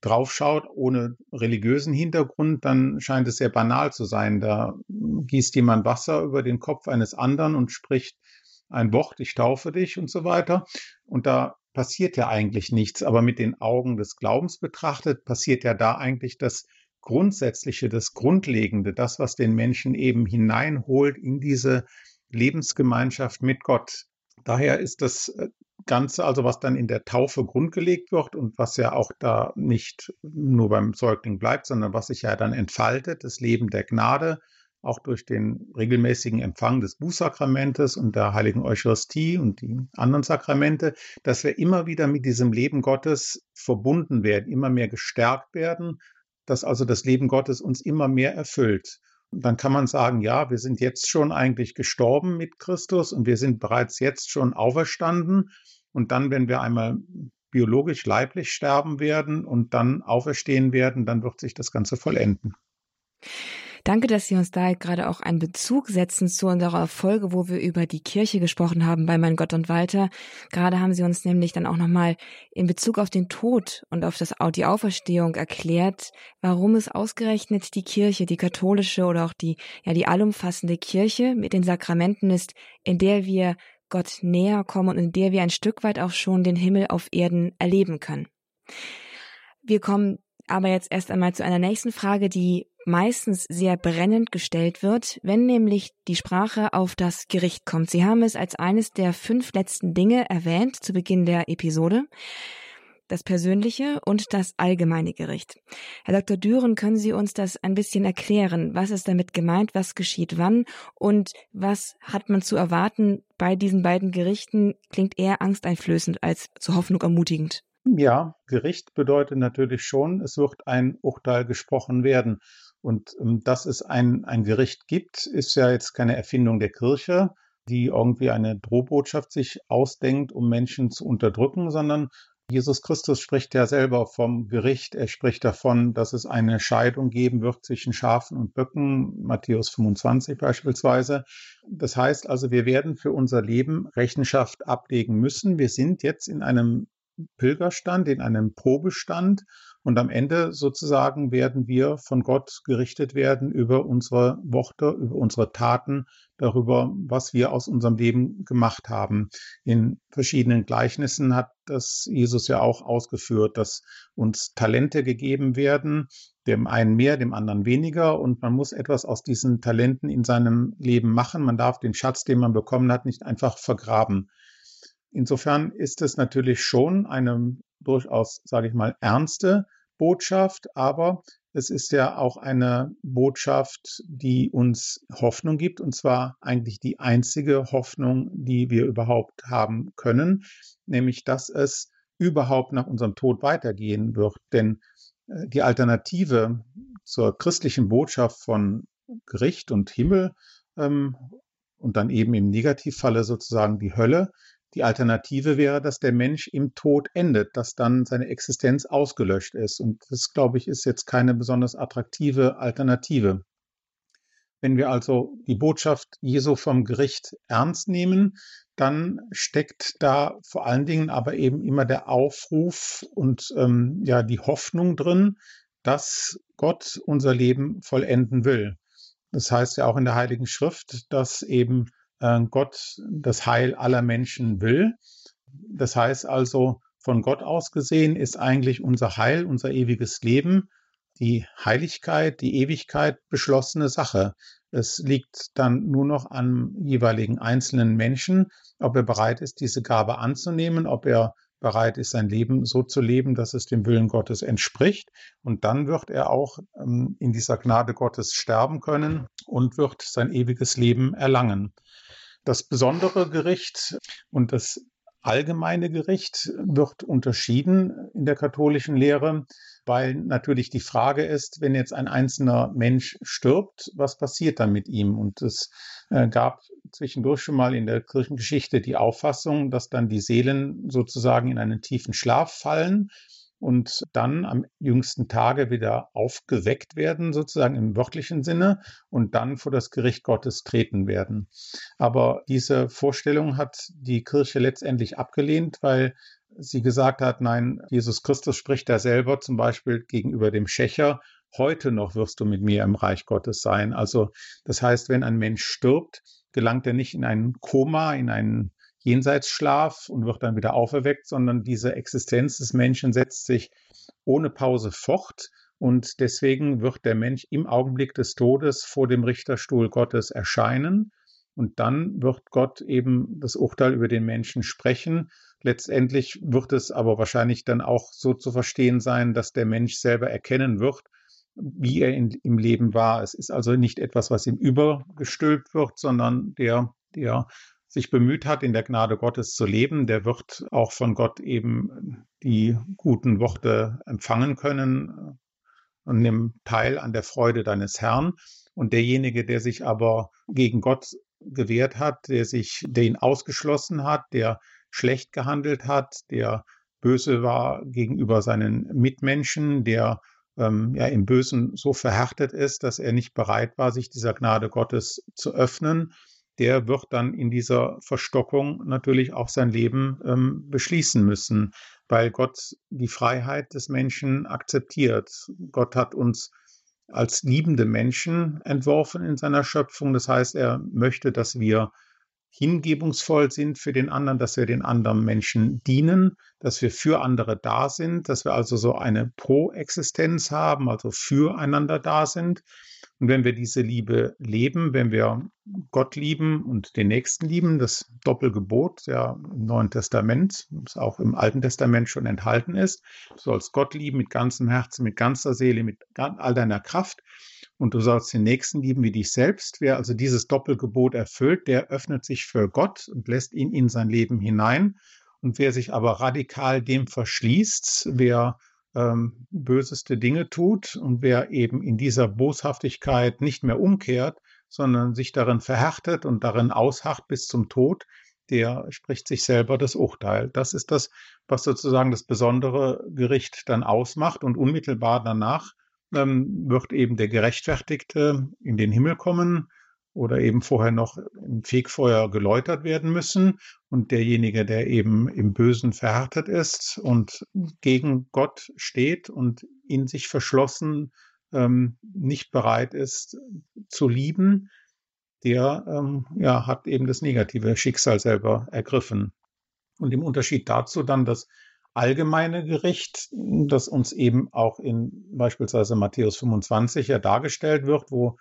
draufschaut, ohne religiösen Hintergrund, dann scheint es sehr banal zu sein. Da gießt jemand Wasser über den Kopf eines anderen und spricht ein Wort, ich taufe dich und so weiter. Und da passiert ja eigentlich nichts, aber mit den Augen des Glaubens betrachtet passiert ja da eigentlich das Grundsätzliche, das Grundlegende, das, was den Menschen eben hineinholt in diese Lebensgemeinschaft mit Gott. Daher ist das äh, Ganze, also was dann in der Taufe grundgelegt wird und was ja auch da nicht nur beim Säugling bleibt, sondern was sich ja dann entfaltet, das Leben der Gnade, auch durch den regelmäßigen Empfang des Bußsakramentes und der heiligen Eucharistie und die anderen Sakramente, dass wir immer wieder mit diesem Leben Gottes verbunden werden, immer mehr gestärkt werden, dass also das Leben Gottes uns immer mehr erfüllt. Und dann kann man sagen, ja, wir sind jetzt schon eigentlich gestorben mit Christus und wir sind bereits jetzt schon auferstanden. Und dann, wenn wir einmal biologisch, leiblich sterben werden und dann auferstehen werden, dann wird sich das Ganze vollenden. Danke, dass Sie uns da gerade auch einen Bezug setzen zu unserer Folge, wo wir über die Kirche gesprochen haben bei Mein Gott und Walter. Gerade haben Sie uns nämlich dann auch nochmal in Bezug auf den Tod und auf das, die Auferstehung erklärt, warum es ausgerechnet die Kirche, die katholische oder auch die, ja, die allumfassende Kirche mit den Sakramenten ist, in der wir Gott näher kommen und in der wir ein Stück weit auch schon den Himmel auf Erden erleben können. Wir kommen aber jetzt erst einmal zu einer nächsten Frage, die meistens sehr brennend gestellt wird, wenn nämlich die Sprache auf das Gericht kommt. Sie haben es als eines der fünf letzten Dinge erwähnt zu Beginn der Episode. Das persönliche und das allgemeine Gericht. Herr Dr. Düren, können Sie uns das ein bisschen erklären? Was ist damit gemeint? Was geschieht wann? Und was hat man zu erwarten bei diesen beiden Gerichten? Klingt eher angsteinflößend als zur Hoffnung ermutigend. Ja, Gericht bedeutet natürlich schon, es wird ein Urteil gesprochen werden. Und ähm, dass es ein, ein Gericht gibt, ist ja jetzt keine Erfindung der Kirche, die irgendwie eine Drohbotschaft sich ausdenkt, um Menschen zu unterdrücken, sondern Jesus Christus spricht ja selber vom Gericht. Er spricht davon, dass es eine Scheidung geben wird zwischen Schafen und Böcken, Matthäus 25 beispielsweise. Das heißt also, wir werden für unser Leben Rechenschaft ablegen müssen. Wir sind jetzt in einem Pilgerstand, in einem Probestand. Und am Ende sozusagen werden wir von Gott gerichtet werden über unsere Worte, über unsere Taten, darüber, was wir aus unserem Leben gemacht haben. In verschiedenen Gleichnissen hat das Jesus ja auch ausgeführt, dass uns Talente gegeben werden, dem einen mehr, dem anderen weniger. Und man muss etwas aus diesen Talenten in seinem Leben machen. Man darf den Schatz, den man bekommen hat, nicht einfach vergraben. Insofern ist es natürlich schon eine durchaus, sage ich mal, ernste Botschaft, aber es ist ja auch eine Botschaft, die uns Hoffnung gibt, und zwar eigentlich die einzige Hoffnung, die wir überhaupt haben können, nämlich dass es überhaupt nach unserem Tod weitergehen wird. Denn äh, die Alternative zur christlichen Botschaft von Gericht und Himmel ähm, und dann eben im Negativfalle sozusagen die Hölle, Die Alternative wäre, dass der Mensch im Tod endet, dass dann seine Existenz ausgelöscht ist. Und das, glaube ich, ist jetzt keine besonders attraktive Alternative. Wenn wir also die Botschaft Jesu vom Gericht ernst nehmen, dann steckt da vor allen Dingen aber eben immer der Aufruf und ähm, ja die Hoffnung drin, dass Gott unser Leben vollenden will. Das heißt ja auch in der Heiligen Schrift, dass eben Gott das Heil aller Menschen will. Das heißt also, von Gott aus gesehen ist eigentlich unser Heil, unser ewiges Leben, die Heiligkeit, die Ewigkeit beschlossene Sache. Es liegt dann nur noch am jeweiligen einzelnen Menschen, ob er bereit ist, diese Gabe anzunehmen, ob er bereit ist, sein Leben so zu leben, dass es dem Willen Gottes entspricht. Und dann wird er auch ähm, in dieser Gnade Gottes sterben können und wird sein ewiges Leben erlangen. Das besondere Gericht und das allgemeine Gericht wird unterschieden in der katholischen Lehre, weil natürlich die Frage ist, wenn jetzt ein einzelner Mensch stirbt, was passiert dann mit ihm? Und es äh, gab zwischendurch schon mal in der Kirchengeschichte die Auffassung, dass dann die Seelen sozusagen in einen tiefen Schlaf fallen und dann am jüngsten Tage wieder aufgeweckt werden, sozusagen im wörtlichen Sinne, und dann vor das Gericht Gottes treten werden. Aber diese Vorstellung hat die Kirche letztendlich abgelehnt, weil sie gesagt hat, nein, Jesus Christus spricht da selber zum Beispiel gegenüber dem Schächer, heute noch wirst du mit mir im Reich Gottes sein. Also das heißt, wenn ein Mensch stirbt, gelangt er nicht in einen Koma, in einen Jenseitsschlaf und wird dann wieder auferweckt, sondern diese Existenz des Menschen setzt sich ohne Pause fort. Und deswegen wird der Mensch im Augenblick des Todes vor dem Richterstuhl Gottes erscheinen. Und dann wird Gott eben das Urteil über den Menschen sprechen. Letztendlich wird es aber wahrscheinlich dann auch so zu verstehen sein, dass der Mensch selber erkennen wird, wie er in, im Leben war. Es ist also nicht etwas, was ihm übergestülpt wird, sondern der, der sich bemüht hat, in der Gnade Gottes zu leben, der wird auch von Gott eben die guten Worte empfangen können und nimm teil an der Freude deines Herrn. Und derjenige, der sich aber gegen Gott gewehrt hat, der sich, der ihn ausgeschlossen hat, der schlecht gehandelt hat, der böse war gegenüber seinen Mitmenschen, der ähm, ja im Bösen so verhärtet ist, dass er nicht bereit war, sich dieser Gnade Gottes zu öffnen, der wird dann in dieser Verstockung natürlich auch sein Leben ähm, beschließen müssen, weil Gott die Freiheit des Menschen akzeptiert. Gott hat uns als liebende Menschen entworfen in seiner Schöpfung. Das heißt, er möchte, dass wir hingebungsvoll sind für den anderen, dass wir den anderen Menschen dienen, dass wir für andere da sind, dass wir also so eine Pro-Existenz haben, also füreinander da sind. Und wenn wir diese Liebe leben, wenn wir Gott lieben und den Nächsten lieben, das Doppelgebot, ja im Neuen Testament, das auch im Alten Testament schon enthalten ist, du sollst Gott lieben mit ganzem Herzen, mit ganzer Seele, mit all deiner Kraft und du sollst den Nächsten lieben wie dich selbst. Wer also dieses Doppelgebot erfüllt, der öffnet sich für Gott und lässt ihn in sein Leben hinein. Und wer sich aber radikal dem verschließt, wer ähm, böseste Dinge tut und wer eben in dieser Boshaftigkeit nicht mehr umkehrt, sondern sich darin verhärtet und darin ausharrt bis zum Tod, der spricht sich selber das Urteil. Das ist das, was sozusagen das besondere Gericht dann ausmacht und unmittelbar danach ähm, wird eben der Gerechtfertigte in den Himmel kommen, oder eben vorher noch im Fegfeuer geläutert werden müssen. Und derjenige, der eben im Bösen verhärtet ist und gegen Gott steht und in sich verschlossen ähm, nicht bereit ist zu lieben, der ähm, ja, hat eben das negative Schicksal selber ergriffen. Und im Unterschied dazu dann das allgemeine Gericht, das uns eben auch in beispielsweise Matthäus 25 ja dargestellt wird, wo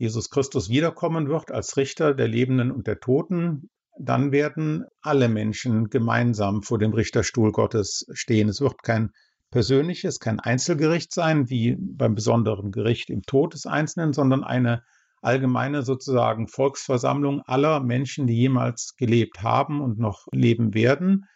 Jesus Christus wiederkommen wird als Richter der Lebenden und der Toten, dann werden alle Menschen gemeinsam vor dem Richterstuhl Gottes stehen. Es wird kein persönliches, kein Einzelgericht sein, wie beim besonderen Gericht im Tod des Einzelnen, sondern eine allgemeine sozusagen Volksversammlung aller Menschen, die jemals gelebt haben und noch leben werden.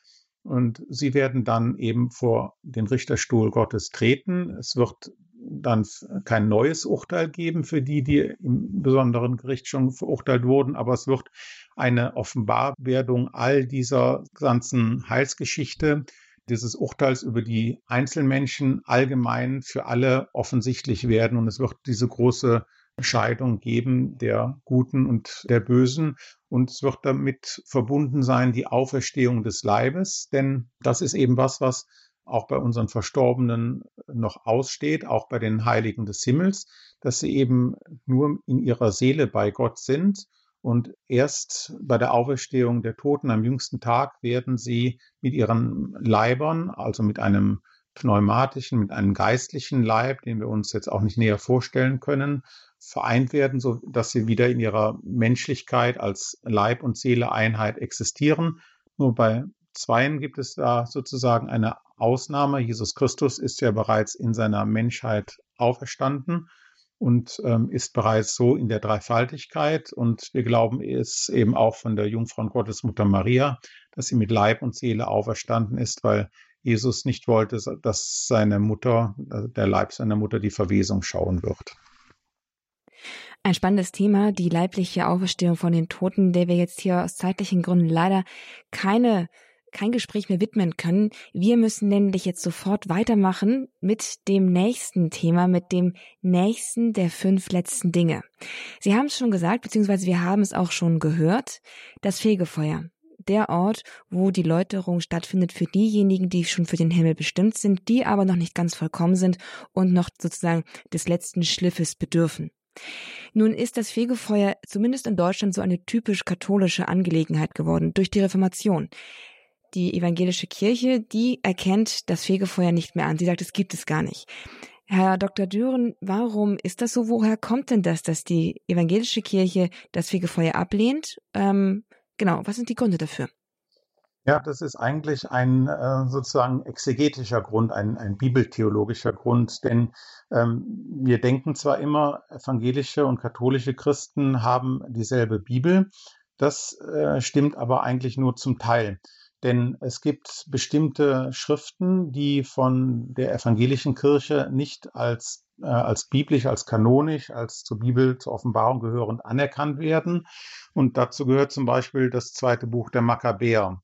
Und sie werden dann eben vor den Richterstuhl Gottes treten. Es wird dann kein neues Urteil geben für die, die im besonderen Gericht schon verurteilt wurden, aber es wird eine Offenbarwerdung all dieser ganzen Heilsgeschichte, dieses Urteils über die Einzelmenschen allgemein für alle offensichtlich werden und es wird diese große Scheidung geben der Guten und der Bösen. Und es wird damit verbunden sein die Auferstehung des Leibes, denn das ist eben was, was auch bei unseren Verstorbenen noch aussteht, auch bei den Heiligen des Himmels, dass sie eben nur in ihrer Seele bei Gott sind und erst bei der Auferstehung der Toten am jüngsten Tag werden sie mit ihren Leibern, also mit einem pneumatischen, mit einem geistlichen Leib, den wir uns jetzt auch nicht näher vorstellen können, vereint werden, so dass sie wieder in ihrer Menschlichkeit als Leib und Seele Einheit existieren. Nur bei Zweien gibt es da sozusagen eine Ausnahme. Jesus Christus ist ja bereits in seiner Menschheit auferstanden und ähm, ist bereits so in der Dreifaltigkeit. Und wir glauben es eben auch von der Jungfrau Gottesmutter Maria, dass sie mit Leib und Seele auferstanden ist, weil Jesus nicht wollte, dass seine Mutter, äh, der Leib seiner Mutter, die Verwesung schauen wird. Ein spannendes Thema, die leibliche Auferstehung von den Toten, der wir jetzt hier aus zeitlichen Gründen leider keine kein Gespräch mehr widmen können. Wir müssen nämlich jetzt sofort weitermachen mit dem nächsten Thema, mit dem nächsten der fünf letzten Dinge. Sie haben es schon gesagt, beziehungsweise wir haben es auch schon gehört, das Fegefeuer. Der Ort, wo die Läuterung stattfindet für diejenigen, die schon für den Himmel bestimmt sind, die aber noch nicht ganz vollkommen sind und noch sozusagen des letzten Schliffes bedürfen. Nun ist das Fegefeuer zumindest in Deutschland so eine typisch katholische Angelegenheit geworden durch die Reformation. Die evangelische Kirche, die erkennt das Fegefeuer nicht mehr an. Sie sagt, es gibt es gar nicht. Herr Dr. Düren, warum ist das so? Woher kommt denn das, dass die evangelische Kirche das Fegefeuer ablehnt? Ähm, genau, was sind die Gründe dafür? Ja, das ist eigentlich ein äh, sozusagen exegetischer Grund, ein, ein bibeltheologischer Grund, denn ähm, wir denken zwar immer, evangelische und katholische Christen haben dieselbe Bibel, das äh, stimmt aber eigentlich nur zum Teil. Denn es gibt bestimmte Schriften, die von der evangelischen Kirche nicht als, äh, als biblisch, als kanonisch, als zur Bibel, zur Offenbarung gehörend anerkannt werden. Und dazu gehört zum Beispiel das zweite Buch der Makkabäer.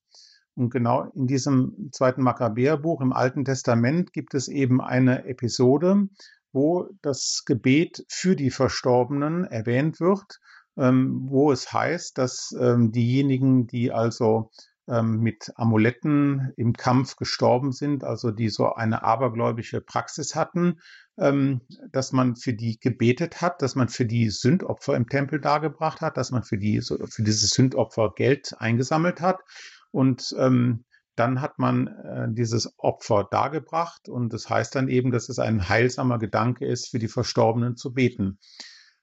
Und genau in diesem zweiten Makkabäerbuch im Alten Testament gibt es eben eine Episode, wo das Gebet für die Verstorbenen erwähnt wird, ähm, wo es heißt, dass ähm, diejenigen, die also ähm, mit Amuletten im Kampf gestorben sind, also die so eine abergläubische Praxis hatten, ähm, dass man für die gebetet hat, dass man für die Sündopfer im Tempel dargebracht hat, dass man für die für diese Sündopfer Geld eingesammelt hat und ähm, dann hat man äh, dieses Opfer dargebracht und das heißt dann eben, dass es ein heilsamer Gedanke ist, für die Verstorbenen zu beten.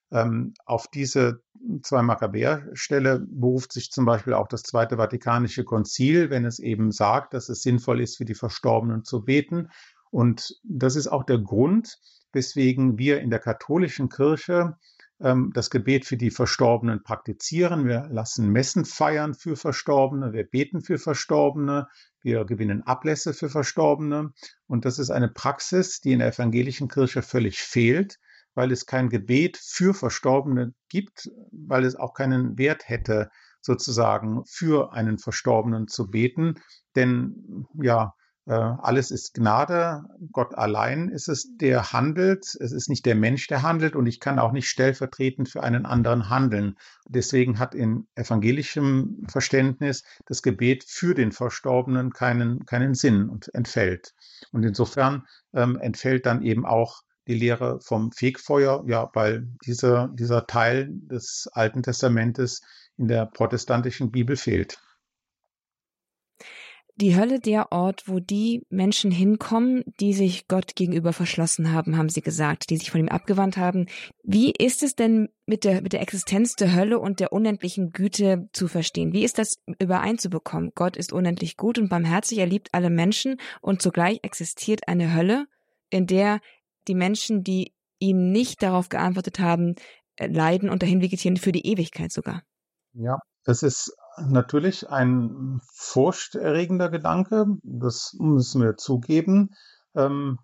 Ähm, auf diese zwei Makkabäer-Stelle beruft sich zum Beispiel auch das Zweite Vatikanische Konzil, wenn es eben sagt, dass es sinnvoll ist, für die Verstorbenen zu beten. Und das ist auch der Grund, weswegen wir in der katholischen Kirche ähm, das Gebet für die Verstorbenen praktizieren. Wir lassen Messen feiern für Verstorbene, wir beten für Verstorbene, wir gewinnen Ablässe für Verstorbene. Und das ist eine Praxis, die in der evangelischen Kirche völlig fehlt, weil es kein Gebet für Verstorbene gibt, weil es auch keinen Wert hätte, sozusagen für einen Verstorbenen zu beten. Denn ja, alles ist Gnade. Gott allein ist es, der handelt. Es ist nicht der Mensch, der handelt. Und ich kann auch nicht stellvertretend für einen anderen handeln. Deswegen hat in evangelischem Verständnis das Gebet für den Verstorbenen keinen, keinen Sinn und entfällt. Und insofern ähm, entfällt dann eben auch die Lehre vom Fegfeuer, ja, weil dieser, dieser Teil des Alten Testamentes in der protestantischen Bibel fehlt die Hölle der Ort, wo die Menschen hinkommen, die sich Gott gegenüber verschlossen haben, haben sie gesagt, die sich von ihm abgewandt haben. Wie ist es denn mit der, mit der Existenz der Hölle und der unendlichen Güte zu verstehen? Wie ist das übereinzubekommen? Gott ist unendlich gut und barmherzig, er liebt alle Menschen und zugleich existiert eine Hölle, in der die Menschen, die ihm nicht darauf geantwortet haben, äh, leiden und dahin vegetieren für die Ewigkeit sogar. Ja, es ist natürlich ein furchterregender Gedanke, das müssen wir zugeben. Ähm,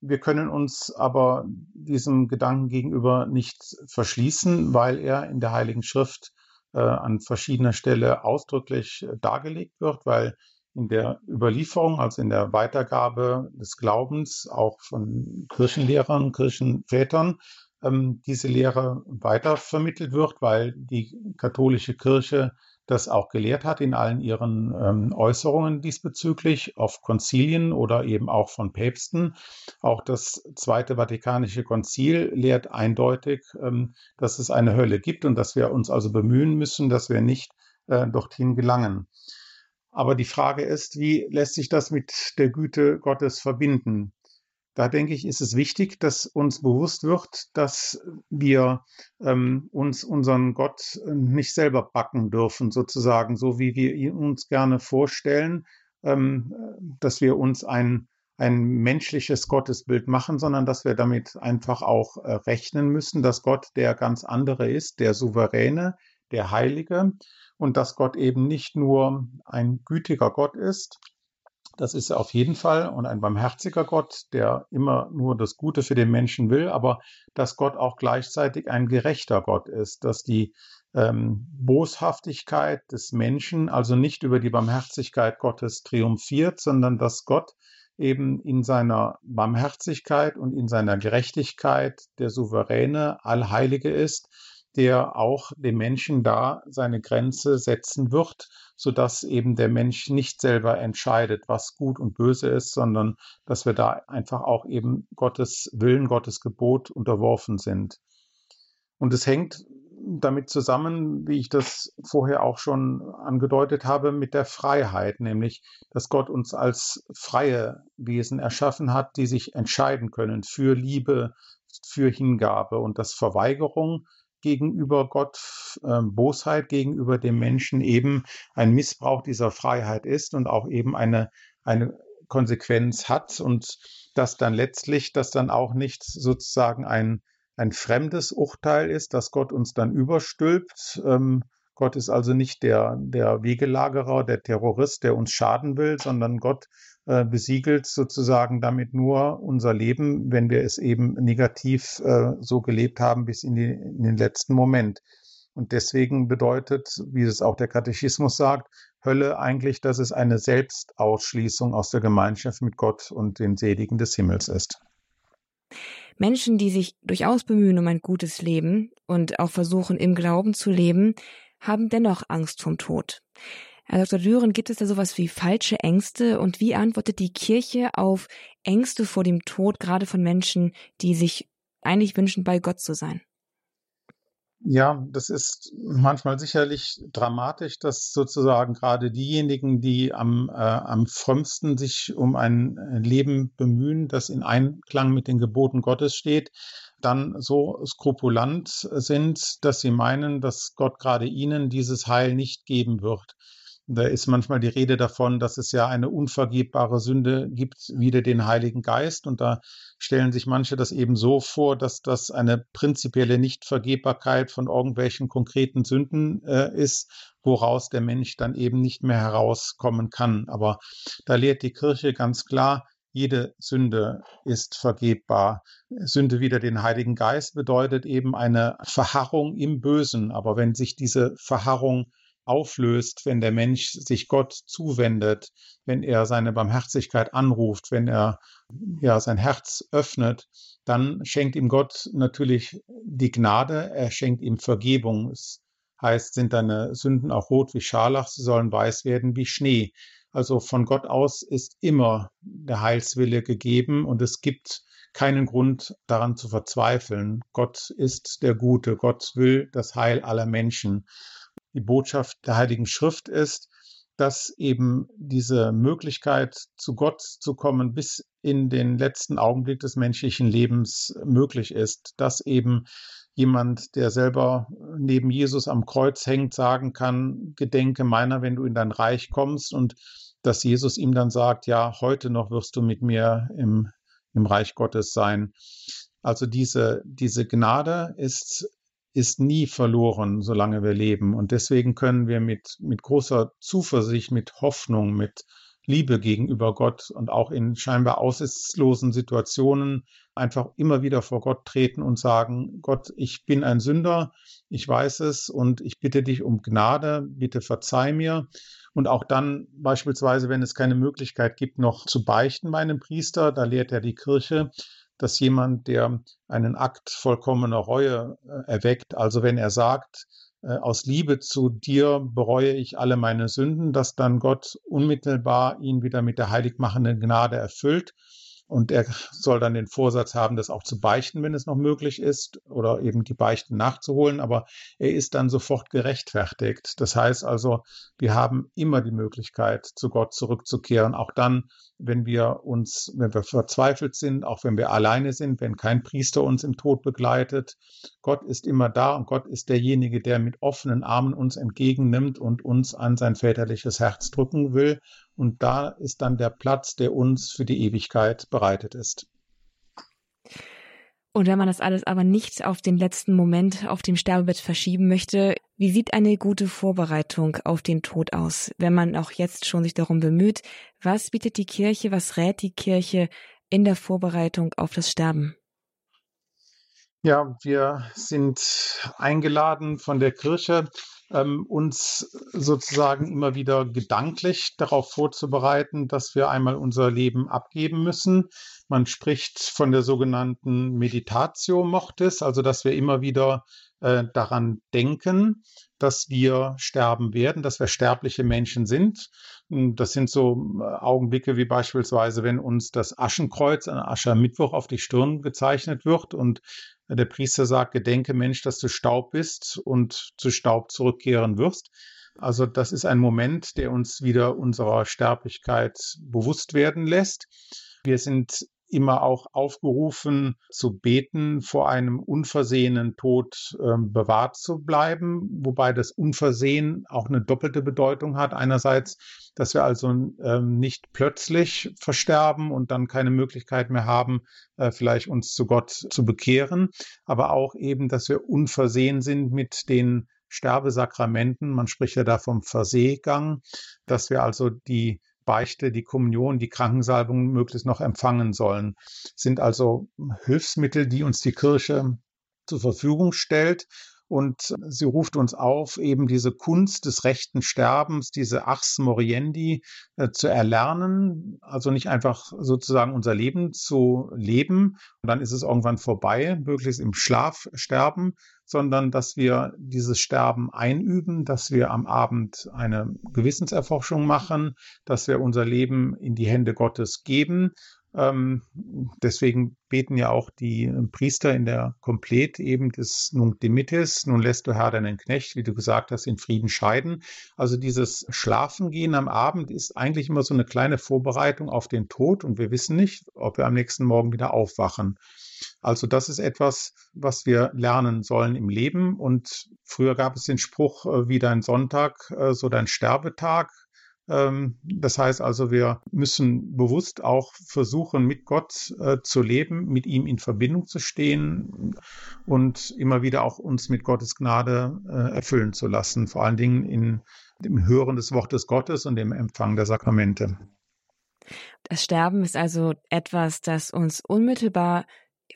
Wir können uns aber diesem Gedanken gegenüber nicht verschließen, weil er in der Heiligen Schrift äh, an verschiedener Stelle ausdrücklich äh, dargelegt wird, weil in der Überlieferung, also in der Weitergabe des Glaubens, auch von Kirchenlehrern, Kirchenvätern, ähm, diese Lehre weitervermittelt wird, weil die katholische Kirche das auch gelehrt hat in allen ihren ähm, Äußerungen diesbezüglich auf Konzilien oder eben auch von Päpsten. Auch das Zweite Vatikanische Konzil lehrt eindeutig, ähm, dass es eine Hölle gibt und dass wir uns also bemühen müssen, dass wir nicht äh, dorthin gelangen. Aber die Frage ist, wie lässt sich das mit der Güte Gottes verbinden? Da denke ich, ist es wichtig, dass uns bewusst wird, dass wir ähm, uns unseren Gott äh, nicht selber backen dürfen, sozusagen, so wie wir ihn uns gerne vorstellen, ähm, dass wir uns ein, ein menschliches Gottesbild machen, sondern dass wir damit einfach auch äh, rechnen müssen, dass Gott der ganz andere ist, der Souveräne, der Heilige und dass Gott eben nicht nur ein gütiger Gott ist, das ist er auf jeden Fall. Und ein barmherziger Gott, der immer nur das Gute für den Menschen will, aber dass Gott auch gleichzeitig ein gerechter Gott ist, dass die ähm, Boshaftigkeit des Menschen also nicht über die Barmherzigkeit Gottes triumphiert, sondern dass Gott eben in seiner Barmherzigkeit und in seiner Gerechtigkeit der souveräne Allheilige ist, der auch dem Menschen da seine Grenze setzen wird, so dass eben der Mensch nicht selber entscheidet, was gut und böse ist, sondern dass wir da einfach auch eben Gottes Willen, Gottes Gebot unterworfen sind. Und es hängt damit zusammen, wie ich das vorher auch schon angedeutet habe, mit der Freiheit, nämlich, dass Gott uns als freie Wesen erschaffen hat, die sich entscheiden können für Liebe, für Hingabe und dass Verweigerung gegenüber Gott, äh, Bosheit gegenüber dem Menschen eben ein Missbrauch dieser Freiheit ist und auch eben eine, eine Konsequenz hat und dass dann letztlich das dann auch nicht sozusagen ein, ein fremdes Urteil ist, dass Gott uns dann überstülpt. Ähm, Gott ist also nicht der, der Wegelagerer, der Terrorist, der uns schaden will, sondern Gott äh, besiegelt sozusagen damit nur unser Leben, wenn wir es eben negativ äh, so gelebt haben bis in, die, in den letzten Moment. Und deswegen bedeutet, wie es auch der Katechismus sagt, Hölle eigentlich, dass es eine Selbstausschließung aus der Gemeinschaft mit Gott und den Seligen des Himmels ist. Menschen, die sich durchaus bemühen um ein gutes Leben und auch versuchen, im Glauben zu leben, haben dennoch Angst vom Tod. Herr Dr. Düren, gibt es da sowas wie falsche Ängste und wie antwortet die Kirche auf Ängste vor dem Tod, gerade von Menschen, die sich eigentlich wünschen, bei Gott zu sein? Ja, das ist manchmal sicherlich dramatisch, dass sozusagen gerade diejenigen, die am, äh, am frömmsten sich um ein Leben bemühen, das in Einklang mit den Geboten Gottes steht, dann so skrupulant sind, dass sie meinen, dass Gott gerade ihnen dieses Heil nicht geben wird. Da ist manchmal die Rede davon, dass es ja eine unvergebbare Sünde gibt, wieder den Heiligen Geist. Und da stellen sich manche das eben so vor, dass das eine prinzipielle Nichtvergebbarkeit von irgendwelchen konkreten Sünden äh, ist, woraus der Mensch dann eben nicht mehr herauskommen kann. Aber da lehrt die Kirche ganz klar, jede Sünde ist vergebbar. Sünde wieder den Heiligen Geist bedeutet eben eine Verharrung im Bösen. Aber wenn sich diese Verharrung auflöst, wenn der Mensch sich Gott zuwendet, wenn er seine Barmherzigkeit anruft, wenn er ja sein Herz öffnet, dann schenkt ihm Gott natürlich die Gnade, er schenkt ihm Vergebung. Es heißt, sind deine Sünden auch rot wie Scharlach, sie sollen weiß werden wie Schnee. Also von Gott aus ist immer der Heilswille gegeben und es gibt keinen Grund daran zu verzweifeln. Gott ist der Gute, Gott will das Heil aller Menschen. Die Botschaft der Heiligen Schrift ist, dass eben diese Möglichkeit, zu Gott zu kommen, bis in den letzten Augenblick des menschlichen Lebens möglich ist, dass eben jemand, der selber neben Jesus am Kreuz hängt, sagen kann, gedenke meiner, wenn du in dein Reich kommst. Und dass Jesus ihm dann sagt, ja, heute noch wirst du mit mir im, im Reich Gottes sein. Also diese, diese Gnade ist ist nie verloren, solange wir leben. Und deswegen können wir mit, mit großer Zuversicht, mit Hoffnung, mit Liebe gegenüber Gott und auch in scheinbar aussichtslosen Situationen einfach immer wieder vor Gott treten und sagen, Gott, ich bin ein Sünder, ich weiß es und ich bitte dich um Gnade, bitte verzeih mir. Und auch dann beispielsweise, wenn es keine Möglichkeit gibt, noch zu beichten bei einem Priester, da lehrt ja die Kirche, dass jemand, der einen Akt vollkommener Reue äh, erweckt, also wenn er sagt, äh, aus Liebe zu dir bereue ich alle meine Sünden, dass dann Gott unmittelbar ihn wieder mit der heiligmachenden Gnade erfüllt und er soll dann den Vorsatz haben, das auch zu beichten, wenn es noch möglich ist, oder eben die Beichten nachzuholen. Aber er ist dann sofort gerechtfertigt. Das heißt also, wir haben immer die Möglichkeit, zu Gott zurückzukehren, auch dann, wenn wir uns, wenn wir verzweifelt sind, auch wenn wir alleine sind, wenn kein Priester uns im Tod begleitet. Gott ist immer da und Gott ist derjenige, der mit offenen Armen uns entgegennimmt und uns an sein väterliches Herz drücken will. Und da ist dann der Platz, der uns für die Ewigkeit bereitet ist. Und wenn man das alles aber nicht auf den letzten Moment auf dem Sterbebett verschieben möchte, wie sieht eine gute Vorbereitung auf den Tod aus, wenn man auch jetzt schon sich darum bemüht? Was bietet die Kirche, was rät die Kirche in der Vorbereitung auf das Sterben? Ja, wir sind eingeladen von der Kirche, ähm, uns sozusagen immer wieder gedanklich darauf vorzubereiten, dass wir einmal unser Leben abgeben müssen. Man spricht von der sogenannten Meditatio Mortis, also dass wir immer wieder äh, daran denken, dass wir sterben werden, dass wir sterbliche Menschen sind. Das sind so äh, Augenblicke wie beispielsweise, wenn uns das Aschenkreuz an Aschermittwoch auf die Stirn gezeichnet wird und der Priester sagt, gedenke Mensch, dass du Staub bist und zu Staub zurückkehren wirst. Also das ist ein Moment, der uns wieder unserer Sterblichkeit bewusst werden lässt. Wir sind immer auch aufgerufen zu beten, vor einem unversehenen Tod ähm, bewahrt zu bleiben, wobei das Unversehen auch eine doppelte Bedeutung hat. Einerseits, dass wir also ähm, nicht plötzlich versterben und dann keine Möglichkeit mehr haben, äh, vielleicht uns zu Gott zu bekehren, aber auch eben, dass wir unversehen sind mit den Sterbesakramenten. Man spricht ja da vom Verseegang, dass wir also die Beichte, die Kommunion, die Krankensalbung möglichst noch empfangen sollen. Sind also Hilfsmittel, die uns die Kirche zur Verfügung stellt. Und sie ruft uns auf, eben diese Kunst des rechten Sterbens, diese Ars Moriendi äh, zu erlernen. Also nicht einfach sozusagen unser Leben zu leben und dann ist es irgendwann vorbei, möglichst im Schlaf sterben, sondern dass wir dieses Sterben einüben, dass wir am Abend eine Gewissenserforschung machen, dass wir unser Leben in die Hände Gottes geben. Ähm, deswegen beten ja auch die Priester in der Komplet eben des Nunc Dimittis, nun lässt du Herr deinen Knecht, wie du gesagt hast, in Frieden scheiden. Also dieses Schlafengehen am Abend ist eigentlich immer so eine kleine Vorbereitung auf den Tod und wir wissen nicht, ob wir am nächsten Morgen wieder aufwachen. Also das ist etwas, was wir lernen sollen im Leben. Und früher gab es den Spruch, äh, wie dein Sonntag, äh, so dein Sterbetag. Ähm, das heißt also, wir müssen bewusst auch versuchen, mit Gott äh, zu leben, mit ihm in Verbindung zu stehen und immer wieder auch uns mit Gottes Gnade erfüllen zu lassen, vor allen Dingen in dem Hören des Wortes Gottes und dem Empfang der Sakramente. Das Sterben ist also etwas, das uns unmittelbar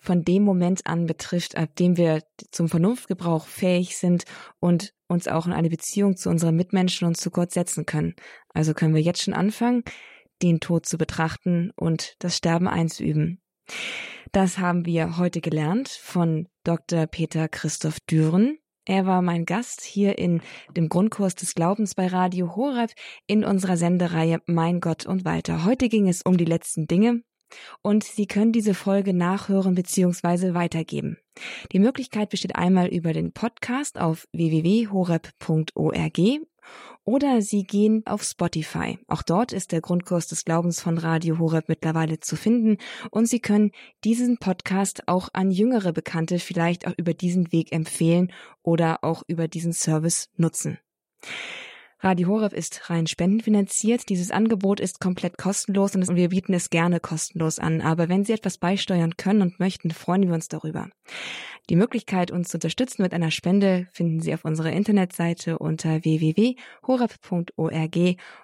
von dem Moment an betrifft, ab dem wir zum Vernunftgebrauch fähig sind und uns auch in eine Beziehung zu unseren Mitmenschen und zu Gott setzen können. Also können wir jetzt schon anfangen, den Tod zu betrachten und das Sterben einzuüben. Das haben wir heute gelernt von Dr. Peter Christoph Düren. Er war mein Gast hier in dem Grundkurs des Glaubens bei Radio Horeb in unserer Sendereihe Mein Gott und weiter. Heute ging es um die letzten Dinge, und Sie können diese Folge nachhören bzw. weitergeben. Die Möglichkeit besteht einmal über den Podcast auf www.horeb.org oder Sie gehen auf Spotify. Auch dort ist der Grundkurs des Glaubens von Radio Horeb mittlerweile zu finden und Sie können diesen Podcast auch an jüngere Bekannte vielleicht auch über diesen Weg empfehlen oder auch über diesen Service nutzen. Radio Horeb ist rein spendenfinanziert. Dieses Angebot ist komplett kostenlos und wir bieten es gerne kostenlos an. Aber wenn Sie etwas beisteuern können und möchten, freuen wir uns darüber. Die Möglichkeit, uns zu unterstützen mit einer Spende, finden Sie auf unserer Internetseite unter www.horab.org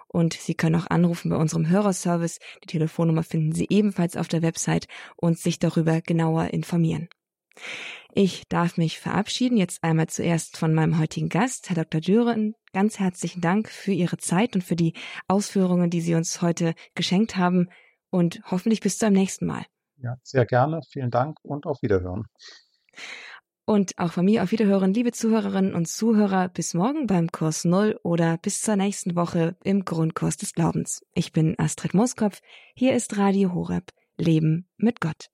und Sie können auch anrufen bei unserem Hörerservice. Die Telefonnummer finden Sie ebenfalls auf der Website und sich darüber genauer informieren. Ich darf mich verabschieden. Jetzt einmal zuerst von meinem heutigen Gast, Herr Dr. Düren. Ganz herzlichen Dank für Ihre Zeit und für die Ausführungen, die Sie uns heute geschenkt haben. Und hoffentlich bis zum nächsten Mal. Ja, sehr gerne. Vielen Dank und auf Wiederhören. Und auch von mir auf Wiederhören, liebe Zuhörerinnen und Zuhörer, bis morgen beim Kurs Null oder bis zur nächsten Woche im Grundkurs des Glaubens. Ich bin Astrid Moskopf. Hier ist Radio Horeb. Leben mit Gott.